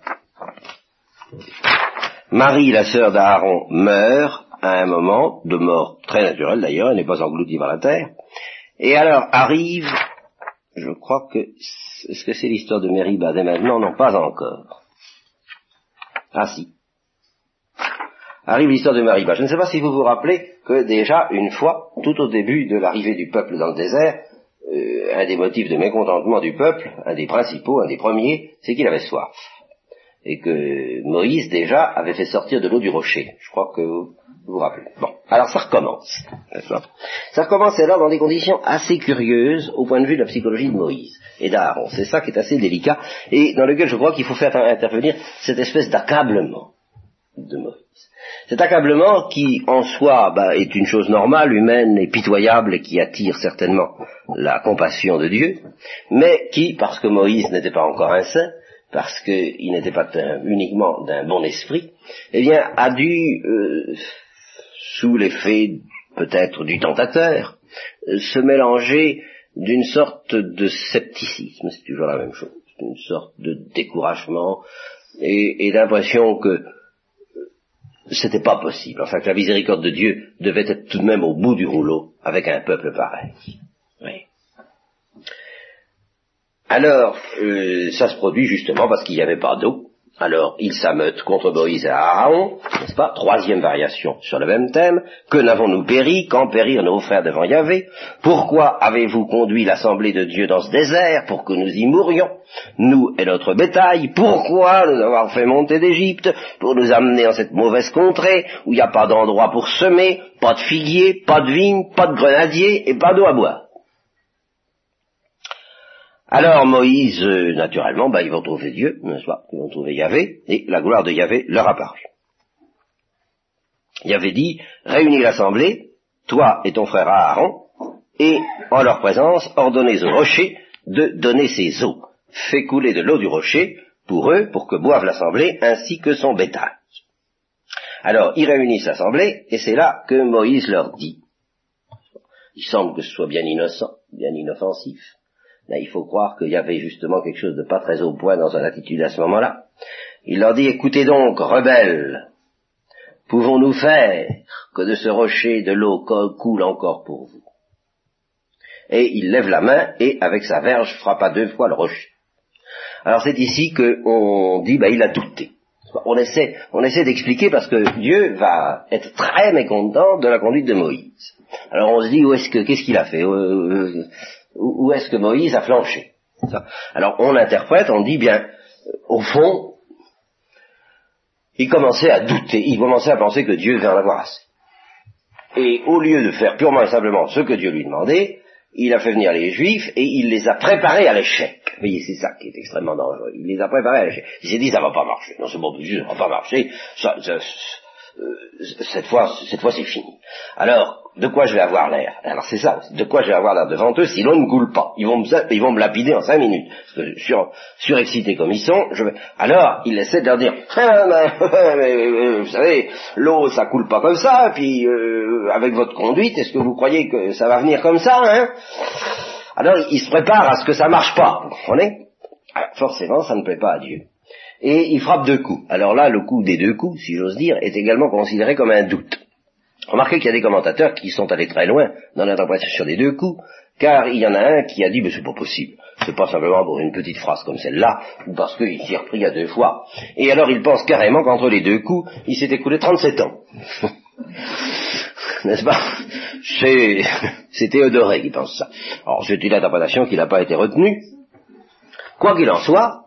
Marie, la sœur d'Aaron, meurt à un moment de mort très naturelle d'ailleurs, elle n'est pas engloutie par la terre. Et alors arrive, je crois que, est-ce que c'est l'histoire de Mériba dès maintenant? Non, pas encore. Ah si. Arrive l'histoire de Mériba. Je ne sais pas si vous vous rappelez que déjà une fois, tout au début de l'arrivée du peuple dans le désert, euh, un des motifs de mécontentement du peuple, un des principaux, un des premiers, c'est qu'il avait soif. Et que Moïse déjà avait fait sortir de l'eau du rocher. Je crois que vous vous rappelez. Bon, alors ça recommence. Ça recommence alors dans des conditions assez curieuses au point de vue de la psychologie de Moïse et d'Aaron. C'est ça qui est assez délicat et dans lequel je crois qu'il faut faire intervenir cette espèce d'accablement de Moïse. Cet accablement qui, en soi, bah, est une chose normale, humaine et pitoyable et qui attire certainement la compassion de Dieu, mais qui, parce que Moïse n'était pas encore un saint, parce qu'il n'était pas uniquement d'un bon esprit, eh bien, a dû, euh, sous l'effet peut-être du tentateur, se mélanger d'une sorte de scepticisme, c'est toujours la même chose, d'une sorte de découragement et, et d'impression que c'était pas possible. Enfin, que la miséricorde de Dieu devait être tout de même au bout du rouleau avec un peuple pareil. Oui. Alors, euh, ça se produit justement parce qu'il n'y avait pas d'eau. Alors, il s'ameute contre Moïse et Aaron, n'est-ce pas? Troisième variation sur le même thème. Que n'avons-nous péri? Quand périrent nos frères devant Yahvé? Pourquoi avez-vous conduit l'assemblée de Dieu dans ce désert pour que nous y mourions? Nous et notre bétail. Pourquoi nous avoir fait monter d'Égypte pour nous amener en cette mauvaise contrée où il n'y a pas d'endroit pour semer, pas de figuier, pas de vigne, pas de grenadier et pas d'eau à boire? Alors Moïse, euh, naturellement, bah, ils vont trouver Dieu, n'est-ce Ils vont trouver Yahvé, et la gloire de Yahvé leur apparut. Yahvé dit, réunis l'assemblée, toi et ton frère Aaron, et en leur présence, ordonnez au rocher de donner ses eaux. Fais couler de l'eau du rocher pour eux, pour que boive l'assemblée, ainsi que son bétail. Alors, ils réunissent l'assemblée, et c'est là que Moïse leur dit, il semble que ce soit bien innocent, bien inoffensif, Là, il faut croire qu'il y avait justement quelque chose de pas très au point dans son attitude à ce moment-là. Il leur dit, écoutez donc, rebelles, pouvons-nous faire que de ce rocher de l'eau coule encore pour vous? Et il lève la main et, avec sa verge, frappa deux fois le rocher. Alors c'est ici qu'on dit, bah, il a douté. On essaie, on essaie d'expliquer parce que Dieu va être très mécontent de la conduite de Moïse. Alors on se dit, où est-ce que, qu'est-ce qu'il a fait? Euh, euh, où est-ce que Moïse a flanché? Alors on interprète, on dit bien, au fond, il commençait à douter, il commençait à penser que Dieu vient l'avoir assez. Et au lieu de faire purement et simplement ce que Dieu lui demandait, il a fait venir les Juifs et il les a préparés à l'échec. Vous voyez, c'est ça qui est extrêmement dangereux. Il les a préparés à l'échec. Il s'est dit, ça va pas marcher. Non, c'est bon, ça va pas marcher. Euh, cette fois, cette fois c'est fini. Alors, de quoi je vais avoir l'air Alors c'est ça, de quoi je vais avoir l'air devant eux si l'eau ne coule pas. Ils vont me, ils lapider en cinq minutes. Parce que comme ils sont, je vais... alors il essaie de leur dire, ah, mais, euh, vous savez, l'eau ça coule pas comme ça, puis euh, avec votre conduite, est-ce que vous croyez que ça va venir comme ça hein? Alors il se prépare à ce que ça marche pas, vous comprenez? Forcément, ça ne plaît pas à Dieu et il frappe deux coups. Alors là, le coup des deux coups, si j'ose dire, est également considéré comme un doute. Remarquez qu'il y a des commentateurs qui sont allés très loin dans l'interprétation des deux coups, car il y en a un qui a dit, mais c'est pas possible. C'est pas simplement pour une petite phrase comme celle-là, ou parce qu'il s'y est repris à deux fois. Et alors il pense carrément qu'entre les deux coups, il s'est écoulé 37 ans. N'est-ce pas? C'est Théodoré qui pense ça. Alors c'est une interprétation qui n'a pas été retenue. Quoi qu'il en soit,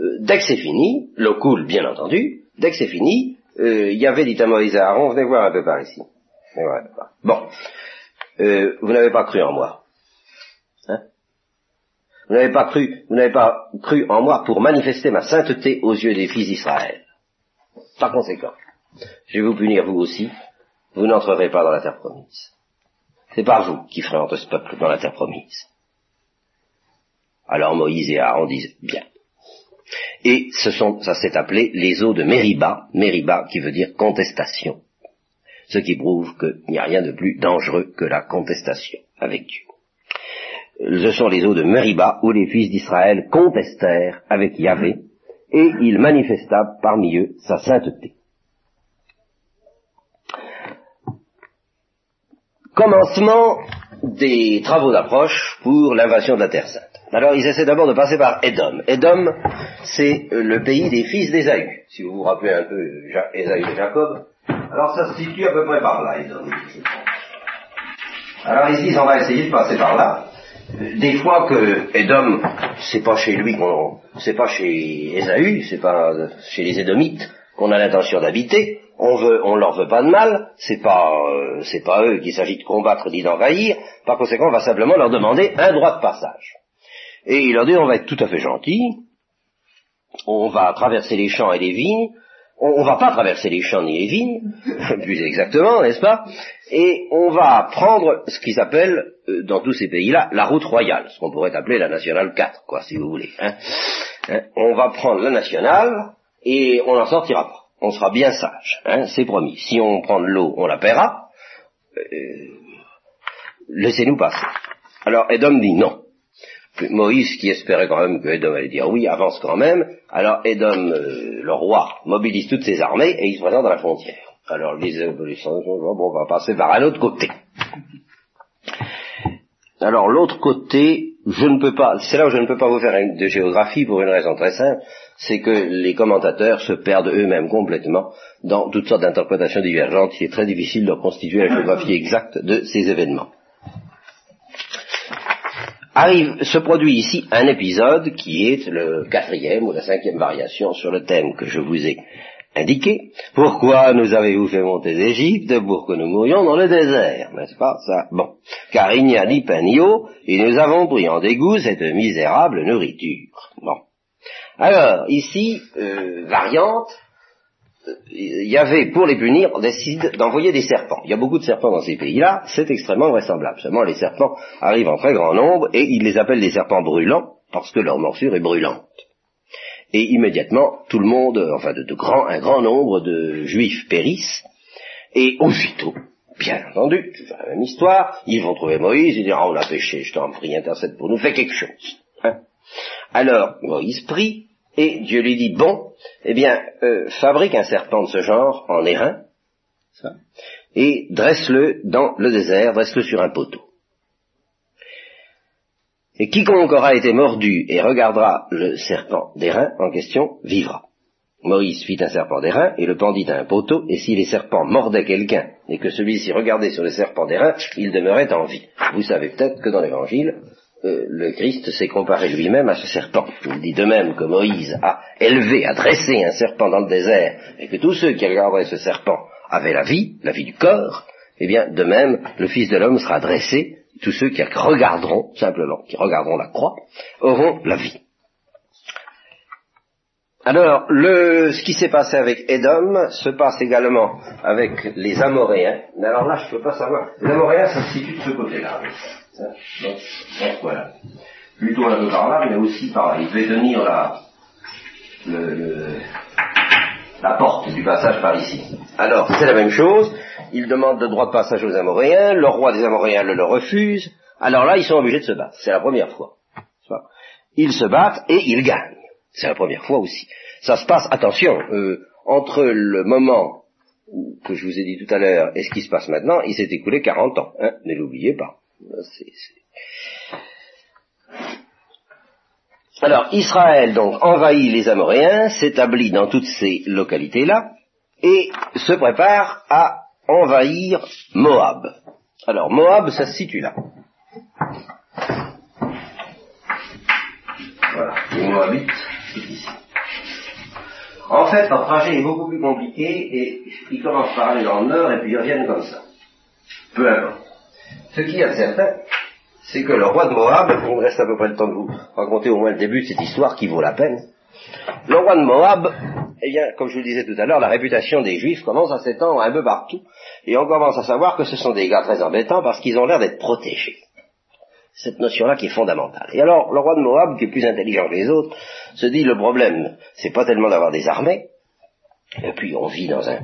euh, dès que c'est fini, l'eau coule bien entendu, dès que c'est fini, euh, il y avait dit à Moïse et Aaron, venez voir un peu par ici. Bon, euh, vous n'avez pas cru en moi. Hein? Vous n'avez pas cru, vous n'avez pas cru en moi pour manifester ma sainteté aux yeux des fils d'Israël. Par conséquent, je vais vous punir vous aussi, vous n'entrerez pas dans la terre promise. C'est pas vous qui ferez entrer ce peuple dans la terre promise. Alors Moïse et Aaron disent, bien, et ce sont, ça s'est appelé les eaux de Mériba, Mériba qui veut dire contestation. Ce qui prouve qu'il n'y a rien de plus dangereux que la contestation avec Dieu. Ce sont les eaux de Mériba où les fils d'Israël contestèrent avec Yahvé et il manifesta parmi eux sa sainteté. Commencement des travaux d'approche pour l'invasion de la Terre Sainte. Alors ils essaient d'abord de passer par Édom. Édom, c'est euh, le pays des fils d'Ésaü. Si vous vous rappelez un peu Ésaü et Jacob. Alors ça se situe à peu près par là, Édom. Alors ici, on va essayer de passer par là. Des fois que Édom, c'est pas chez lui qu'on, c'est pas chez Ésaü, c'est pas chez les Édomites qu'on a l'intention d'habiter, on veut, on leur veut pas de mal, c'est pas, euh, c'est pas eux qu'il s'agit de combattre ni d'envahir, par conséquent on va simplement leur demander un droit de passage. Et il leur dit, on va être tout à fait gentil, on va traverser les champs et les vignes, on, ne va pas traverser les champs ni les vignes, plus exactement, n'est-ce pas? Et on va prendre ce qu'ils appellent, euh, dans tous ces pays-là, la route royale, ce qu'on pourrait appeler la nationale 4, quoi, si vous voulez. Hein. Hein, on va prendre la nationale et on n'en sortira pas. On sera bien sage, hein, c'est promis. Si on prend de l'eau, on la paiera. Euh, laissez-nous passer. Alors Edom dit non. Moïse, qui espérait quand même que Edom allait dire oui, avance quand même. Alors Edom, euh, le roi, mobilise toutes ses armées et il se présente à la frontière. Alors les bon, on va passer par un autre côté. Alors l'autre côté, je ne peux pas, c'est là où je ne peux pas vous faire de géographie pour une raison très simple, c'est que les commentateurs se perdent eux-mêmes complètement dans toutes sortes d'interprétations divergentes. Il est très difficile de reconstituer la géographie exacte de ces événements. Arrive, se produit ici un épisode qui est le quatrième ou la cinquième variation sur le thème que je vous ai indiqué. Pourquoi nous avez-vous fait monter d'Égypte? Pour que nous mourions dans le désert, n'est-ce pas? Ça Bon, car il n'y a ni pain ni eau, et nous avons pris en dégoût cette misérable nourriture. Bon. Alors, ici, euh, variante, il y avait, pour les punir, décide d'envoyer des serpents. Il y a beaucoup de serpents dans ces pays-là, c'est extrêmement vraisemblable. Seulement, les serpents arrivent en très grand nombre et ils les appellent des serpents brûlants parce que leur morsure est brûlante. Et immédiatement, tout le monde, enfin un grand nombre de juifs périssent et aussitôt, bien entendu, c'est la même histoire, ils vont trouver Moïse, ils diront, ah, on a péché, je t'en prie, intercède pour nous, fais quelque chose. Hein. Alors, Moïse prie, et Dieu lui dit, bon, eh bien, euh, fabrique un serpent de ce genre en airain, et dresse-le dans le désert, dresse-le sur un poteau. Et quiconque aura été mordu et regardera le serpent d'airain en question vivra. Maurice fit un serpent d'airain et le pendit à un poteau, et si les serpents mordaient quelqu'un et que celui-ci regardait sur le serpent d'airain, il demeurait en vie. Vous savez peut-être que dans l'évangile, euh, le Christ s'est comparé lui-même à ce serpent. Il dit de même que Moïse a élevé, a dressé un serpent dans le désert, et que tous ceux qui regarderaient ce serpent avaient la vie, la vie du corps, eh bien, de même, le Fils de l'homme sera dressé, tous ceux qui regarderont, simplement, qui regarderont la croix, auront la vie. Alors, le, ce qui s'est passé avec Édom se passe également avec les Amoréens. Mais alors là, je ne peux pas savoir. Les Amoréens, ça se situe de ce côté-là. Donc, voilà. Plutôt un peu par là, mais aussi par là. Il devait tenir la, la porte du passage par ici. Alors, c'est la même chose. Il demande le droit de passage aux Amoréens. Le roi des Amoréens le, le refuse. Alors là, ils sont obligés de se battre. C'est la première fois. Ils se battent et ils gagnent. C'est la première fois aussi. Ça se passe, attention, euh, entre le moment que je vous ai dit tout à l'heure et ce qui se passe maintenant, il s'est écoulé 40 ans. Hein, ne l'oubliez pas. Alors, Israël donc envahit les Amoréens, s'établit dans toutes ces localités-là, et se prépare à envahir Moab. Alors, Moab, ça se situe là. Voilà, les Moabites, c'est ici. En fait, leur trajet est beaucoup plus compliqué et ils commencent par aller dans le nord et puis ils reviennent comme ça. Peu importe. Ce qui est certain, c'est que le roi de Moab, il me reste à peu près le temps de vous raconter au moins le début de cette histoire qui vaut la peine. Le roi de Moab, eh bien, comme je vous le disais tout à l'heure, la réputation des Juifs commence à s'étendre un peu partout, et on commence à savoir que ce sont des gars très embêtants parce qu'ils ont l'air d'être protégés. Cette notion-là qui est fondamentale. Et alors, le roi de Moab, qui est plus intelligent que les autres, se dit le problème, c'est pas tellement d'avoir des armées, et puis on vit dans un,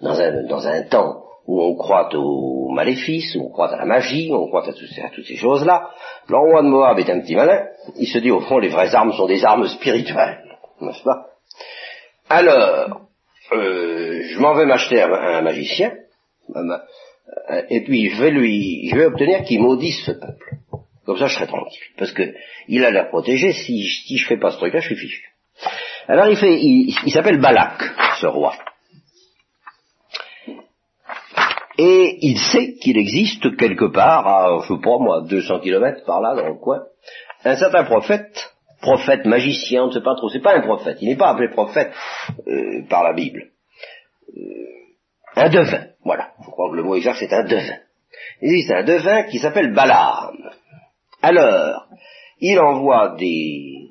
dans un, dans un temps où on croit aux maléfices, où on croit à la magie, où on croit à, toutes ces choses-là. Le roi de Moab est un petit malin, il se dit au fond les vraies armes sont des armes spirituelles, n'est-ce pas? Alors, euh, je m'en vais m'acheter un, magicien, et puis je vais lui, je vais obtenir qu'il maudisse ce peuple. Comme ça je serai tranquille, parce que il a l'air protégé, si, je fais pas ce truc-là, je suis fichu. Alors il fait, il s'appelle Balak, ce roi. Et il sait qu'il existe quelque part, à, je sais pas moi, 200 kilomètres par là, dans le coin, un certain prophète, prophète, magicien, on ne sait pas trop, c'est pas un prophète, il n'est pas appelé prophète euh, par la Bible. Euh, un devin, voilà, je crois que le mot exact c'est un devin. Il existe un devin qui s'appelle Balaam. Alors, il envoie des,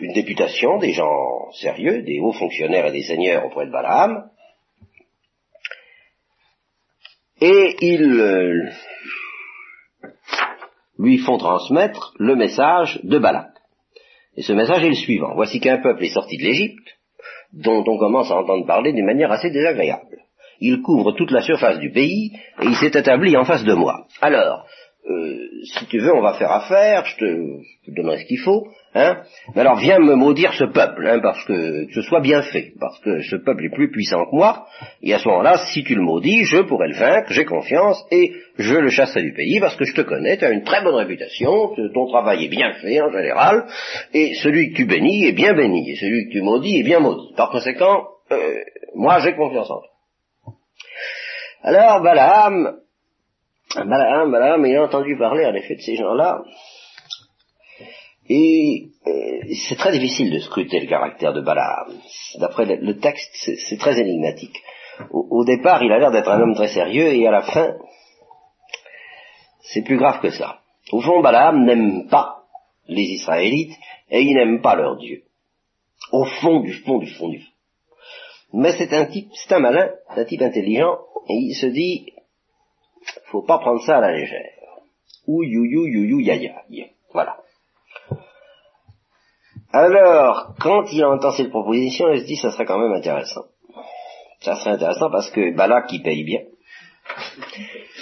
une députation, des gens sérieux, des hauts fonctionnaires et des seigneurs auprès de Balaam, et ils euh, lui font transmettre le message de Balak. Et ce message est le suivant. Voici qu'un peuple est sorti de l'Égypte, dont on commence à entendre parler d'une manière assez désagréable. Il couvre toute la surface du pays et il s'est établi en face de moi. Alors, euh, si tu veux, on va faire affaire, je te, je te donnerai ce qu'il faut, hein. Mais alors viens me maudire ce peuple, hein, parce que, que ce soit bien fait, parce que ce peuple est plus puissant que moi, et à ce moment-là, si tu le maudis, je pourrai le vaincre, j'ai confiance, et je le chasserai du pays, parce que je te connais, tu as une très bonne réputation, ton travail est bien fait en général, et celui que tu bénis est bien béni, et celui que tu maudis est bien maudit. Par conséquent, euh, moi j'ai confiance en toi. Alors Balaam, Balaam, Balaam, il a entendu parler en effet de ces gens-là, et euh, c'est très difficile de scruter le caractère de Balaam. D'après le, texte, c'est très énigmatique. Au, départ, il a l'air d'être un homme très sérieux, et à la fin, c'est plus grave que ça. Au fond, Balaam n'aime pas les Israélites, et il n'aime pas leur Dieu. Au fond du fond du fond du fond. Mais c'est un type, c'est un malin, un type intelligent, et il se dit, faut pas prendre ça à la légère. Ou you you you you ya ya. Voilà. Alors, quand il entend cette proposition, il se dit, ça serait quand même intéressant. Ça serait intéressant parce que Balak, il paye bien.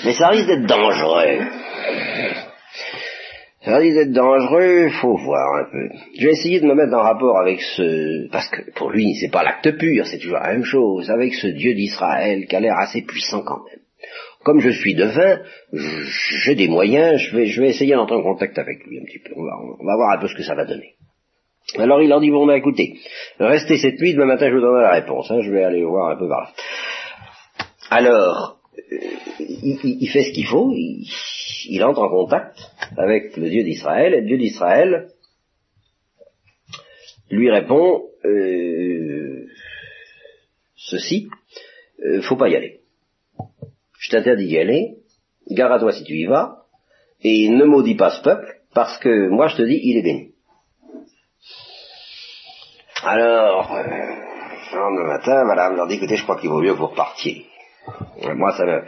Mais ça risque d'être dangereux. Ça risque d'être dangereux, faut voir un peu. Je vais essayer de me mettre en rapport avec ce, parce que pour lui, c'est pas l'acte pur, c'est toujours la même chose, avec ce Dieu d'Israël qui a l'air assez puissant quand même. Comme je suis devin, j'ai des moyens, je vais, essayer d'entrer en contact avec lui un petit peu. On va, voir un peu ce que ça va donner. Alors il leur dit, bon ben écoutez, restez cette nuit, demain matin je vous donnerai la réponse, hein, je vais aller voir un peu par là. Alors, euh, il, fait ce qu'il faut, il, il, entre en contact avec le Dieu d'Israël, et le Dieu d'Israël lui répond, euh, ceci, euh, faut pas y aller. Je t'interdis d'y aller, gare à toi si tu y vas, et ne maudis pas ce peuple, parce que moi je te dis, il est béni. Alors, euh, le matin, madame leur dit, écoutez, je crois qu'il vaut mieux que vous repartiez. Moi, ça me,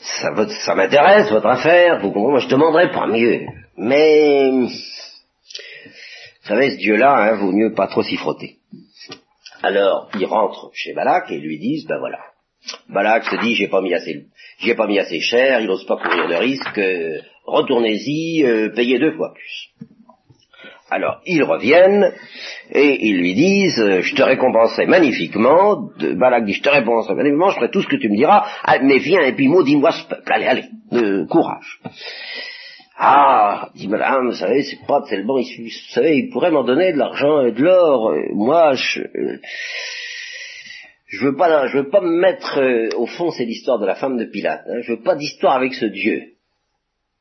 ça, ça m'intéresse, votre affaire, vous comprenez, je demanderais pas mieux. Mais, vous savez, ce Dieu-là, hein, vaut mieux pas trop s'y frotter. Alors, ils rentrent chez Balak et lui disent, ben voilà. Balak se dit, j'ai pas mis assez, j'ai pas mis assez cher, il n'ose pas courir de risque, euh, retournez-y, euh, payez deux fois plus. Alors, ils reviennent et ils lui disent, euh, je te récompenserai magnifiquement. De, Balak dit, je te récompenserai magnifiquement, je ferai tout ce que tu me diras, ah, mais viens et puis maudis-moi ce peuple. Allez, allez, courage. Ah, dit Madame, vous savez, c'est pas tellement, il, vous savez, il pourrait m'en donner de l'argent et de l'or. Euh, moi, je, euh, je veux pas, je veux pas me mettre, euh, au fond, c'est l'histoire de la femme de Pilate. Hein, je veux pas d'histoire avec ce Dieu.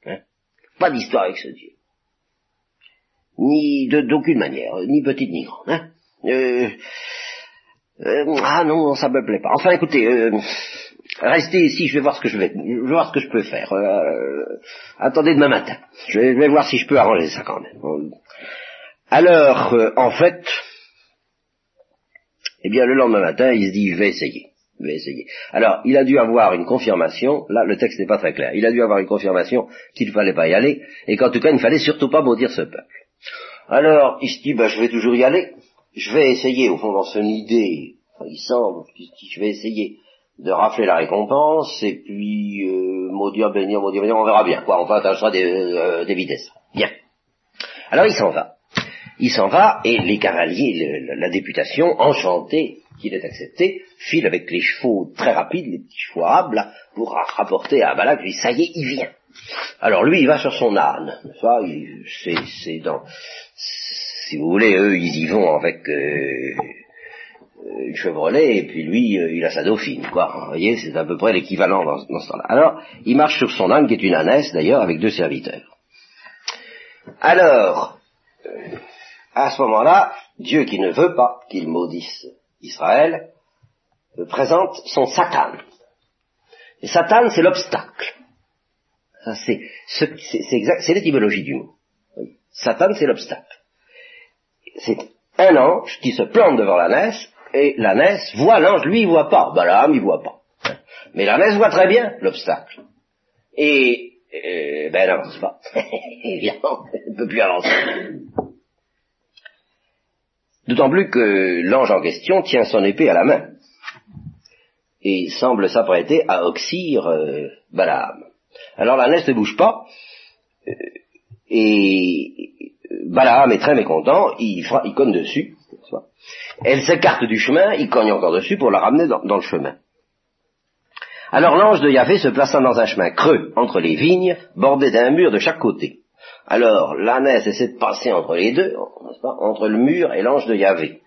Hein, pas d'histoire avec ce Dieu ni d'aucune manière, ni petite ni grande. Hein euh, euh, ah non, ça me plaît pas. Enfin, écoutez, euh, restez ici, je vais voir ce que je vais, je vais voir ce que je peux faire. Euh, attendez demain matin. Je vais, je vais, voir si je peux arranger ça quand même. Alors, en fait, eh bien, le lendemain matin, il se dit, je vais essayer. Je vais essayer. Alors, il a dû avoir une confirmation, là le texte n'est pas très clair, il a dû avoir une confirmation qu'il ne fallait pas y aller, et qu'en tout cas il ne fallait surtout pas maudire ce peuple. Alors, il se dit, bah, je vais toujours y aller. Je vais essayer, au fond, dans son idée, enfin, il semble, je vais essayer de rafler la récompense, et puis, euh, maudire, bénir, maudire, bénir, on verra bien, quoi. Ça sera des, euh, des vitesses. Bien. Alors, il s'en va. Il s'en va, et les cavaliers, la députation, enchantés qu'il ait accepté, file avec les chevaux très rapides, les petits chevaux arabes, pour rapporter à Balak, lui, ça y est, il vient. Alors lui, il va sur son âne. Ça, c'est, dans, si vous voulez, eux, ils y vont avec euh, une Chevrolet, et puis lui, euh, il a sa dauphine, quoi. Vous voyez, c'est à peu près l'équivalent dans, dans ce temps-là. Alors, il marche sur son âne, qui est une ânesse, d'ailleurs, avec deux serviteurs. Alors, euh, à ce moment-là, Dieu qui ne veut pas qu'il maudisse Israël, présente son Satan. Satan, c'est l'obstacle. C'est c'est l'étymologie du mot. Satan, c'est l'obstacle. C'est un ange qui se plante devant l'ânesse, et l'ânesse voit l'ange, lui il voit pas. Balaam il voit pas. Mais l'ânesse voit très bien l'obstacle. Et, euh, ben elle n'avance pas. Évidemment, elle ne peut plus avancer. D'autant plus que l'ange en question tient son épée à la main et semble s'apprêter à oxyre euh, Balaam. Alors l'ânesse ne bouge pas, et Balaam est très mécontent, il, cogne dessus. Elle s'écarte du chemin, il cogne encore dessus pour la ramener dans, dans le chemin. Alors l'ange de Yahvé se plaça dans un chemin creux entre les vignes, bordé d'un mur de chaque côté. Alors l'ânesse essaie de passer entre les deux, entre le mur et l'ange de Yahvé.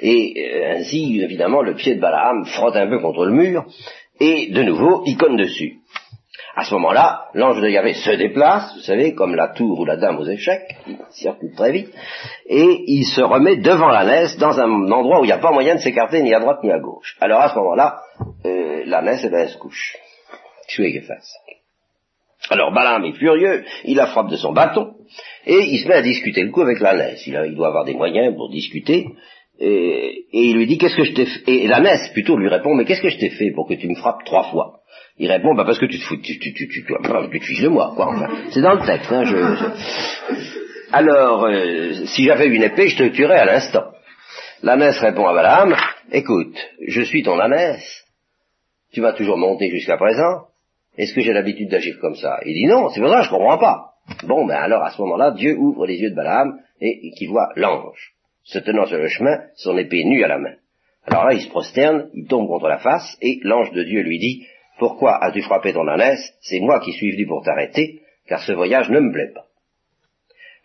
Et euh, ainsi, évidemment, le pied de Balaam frotte un peu contre le mur, et de nouveau, il conne dessus. À ce moment-là, l'ange de Yahvé se déplace, vous savez, comme la tour ou la dame aux échecs, il circule très vite, et il se remet devant l'ânesse dans un endroit où il n'y a pas moyen de s'écarter ni à droite ni à gauche. Alors à ce moment-là, euh, l'ânesse, eh ben, elle se couche. Tu face. Alors Balaam est furieux, il la frappe de son bâton, et il se met à discuter le coup avec l'ânesse. Il, il, doit avoir des moyens pour discuter, et, il lui dit, qu'est-ce que je t'ai fait Et l'ânesse, plutôt, lui répond, mais qu'est-ce que je t'ai fait pour que tu me frappes trois fois? Il répond, bah parce que tu te fous, tu, tu, tu, tu, te fiches de moi, quoi. Enfin, c'est dans le texte. Hein, je, Alors, euh, si j'avais une épée, je te tuerais à l'instant. L'ânesse répond à Balaam, écoute, je suis ton ânesse, tu m'as toujours monté jusqu'à présent, est-ce que j'ai l'habitude d'agir comme ça? Il dit non, c'est pour ça je comprends pas. Bon, ben alors à ce moment-là, Dieu ouvre les yeux de Balaam et qui voit l'ange, se tenant sur le chemin, son épée nue à la main. Alors là, il se prosterne, il tombe contre la face, et l'ange de Dieu lui dit, Pourquoi as-tu frappé ton ânesse? C'est moi qui suis venu pour t'arrêter, car ce voyage ne me plaît pas.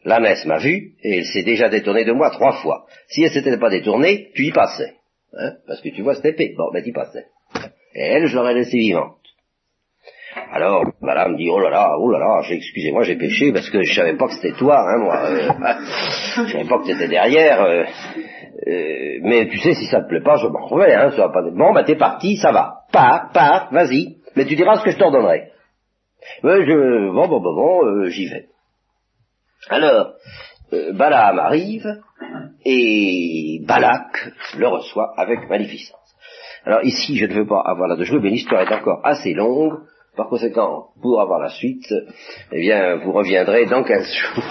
L'ânesse m'a vu, et elle s'est déjà détournée de moi trois fois. Si elle s'était pas détournée, tu y passais. Hein, parce que tu vois cette épée. Bon, ben tu passais. Et elle, je l'aurais laissée vivante. Alors, madame dit, oh là là, oh là là, excusez-moi, j'ai péché parce que je savais pas que c'était toi, hein, moi. Euh, je savais pas que t'étais derrière. Euh, euh, mais tu sais, si ça te plaît pas, je m'en reviens, hein, ça va pas... Bon, bah t'es parti, ça va. Pars, pars, vas-y. Mais tu diras ce que je t'ordonnerai. Ouais, je... Bon, bon, bon, bon, euh, j'y vais. Alors, Balaam arrive, et Balak le reçoit avec magnificence. Alors ici, je ne veux pas avoir là de jouer, mais l'histoire est encore assez longue. Par conséquent, pour avoir la suite, eh bien, vous reviendrez dans 15 jours.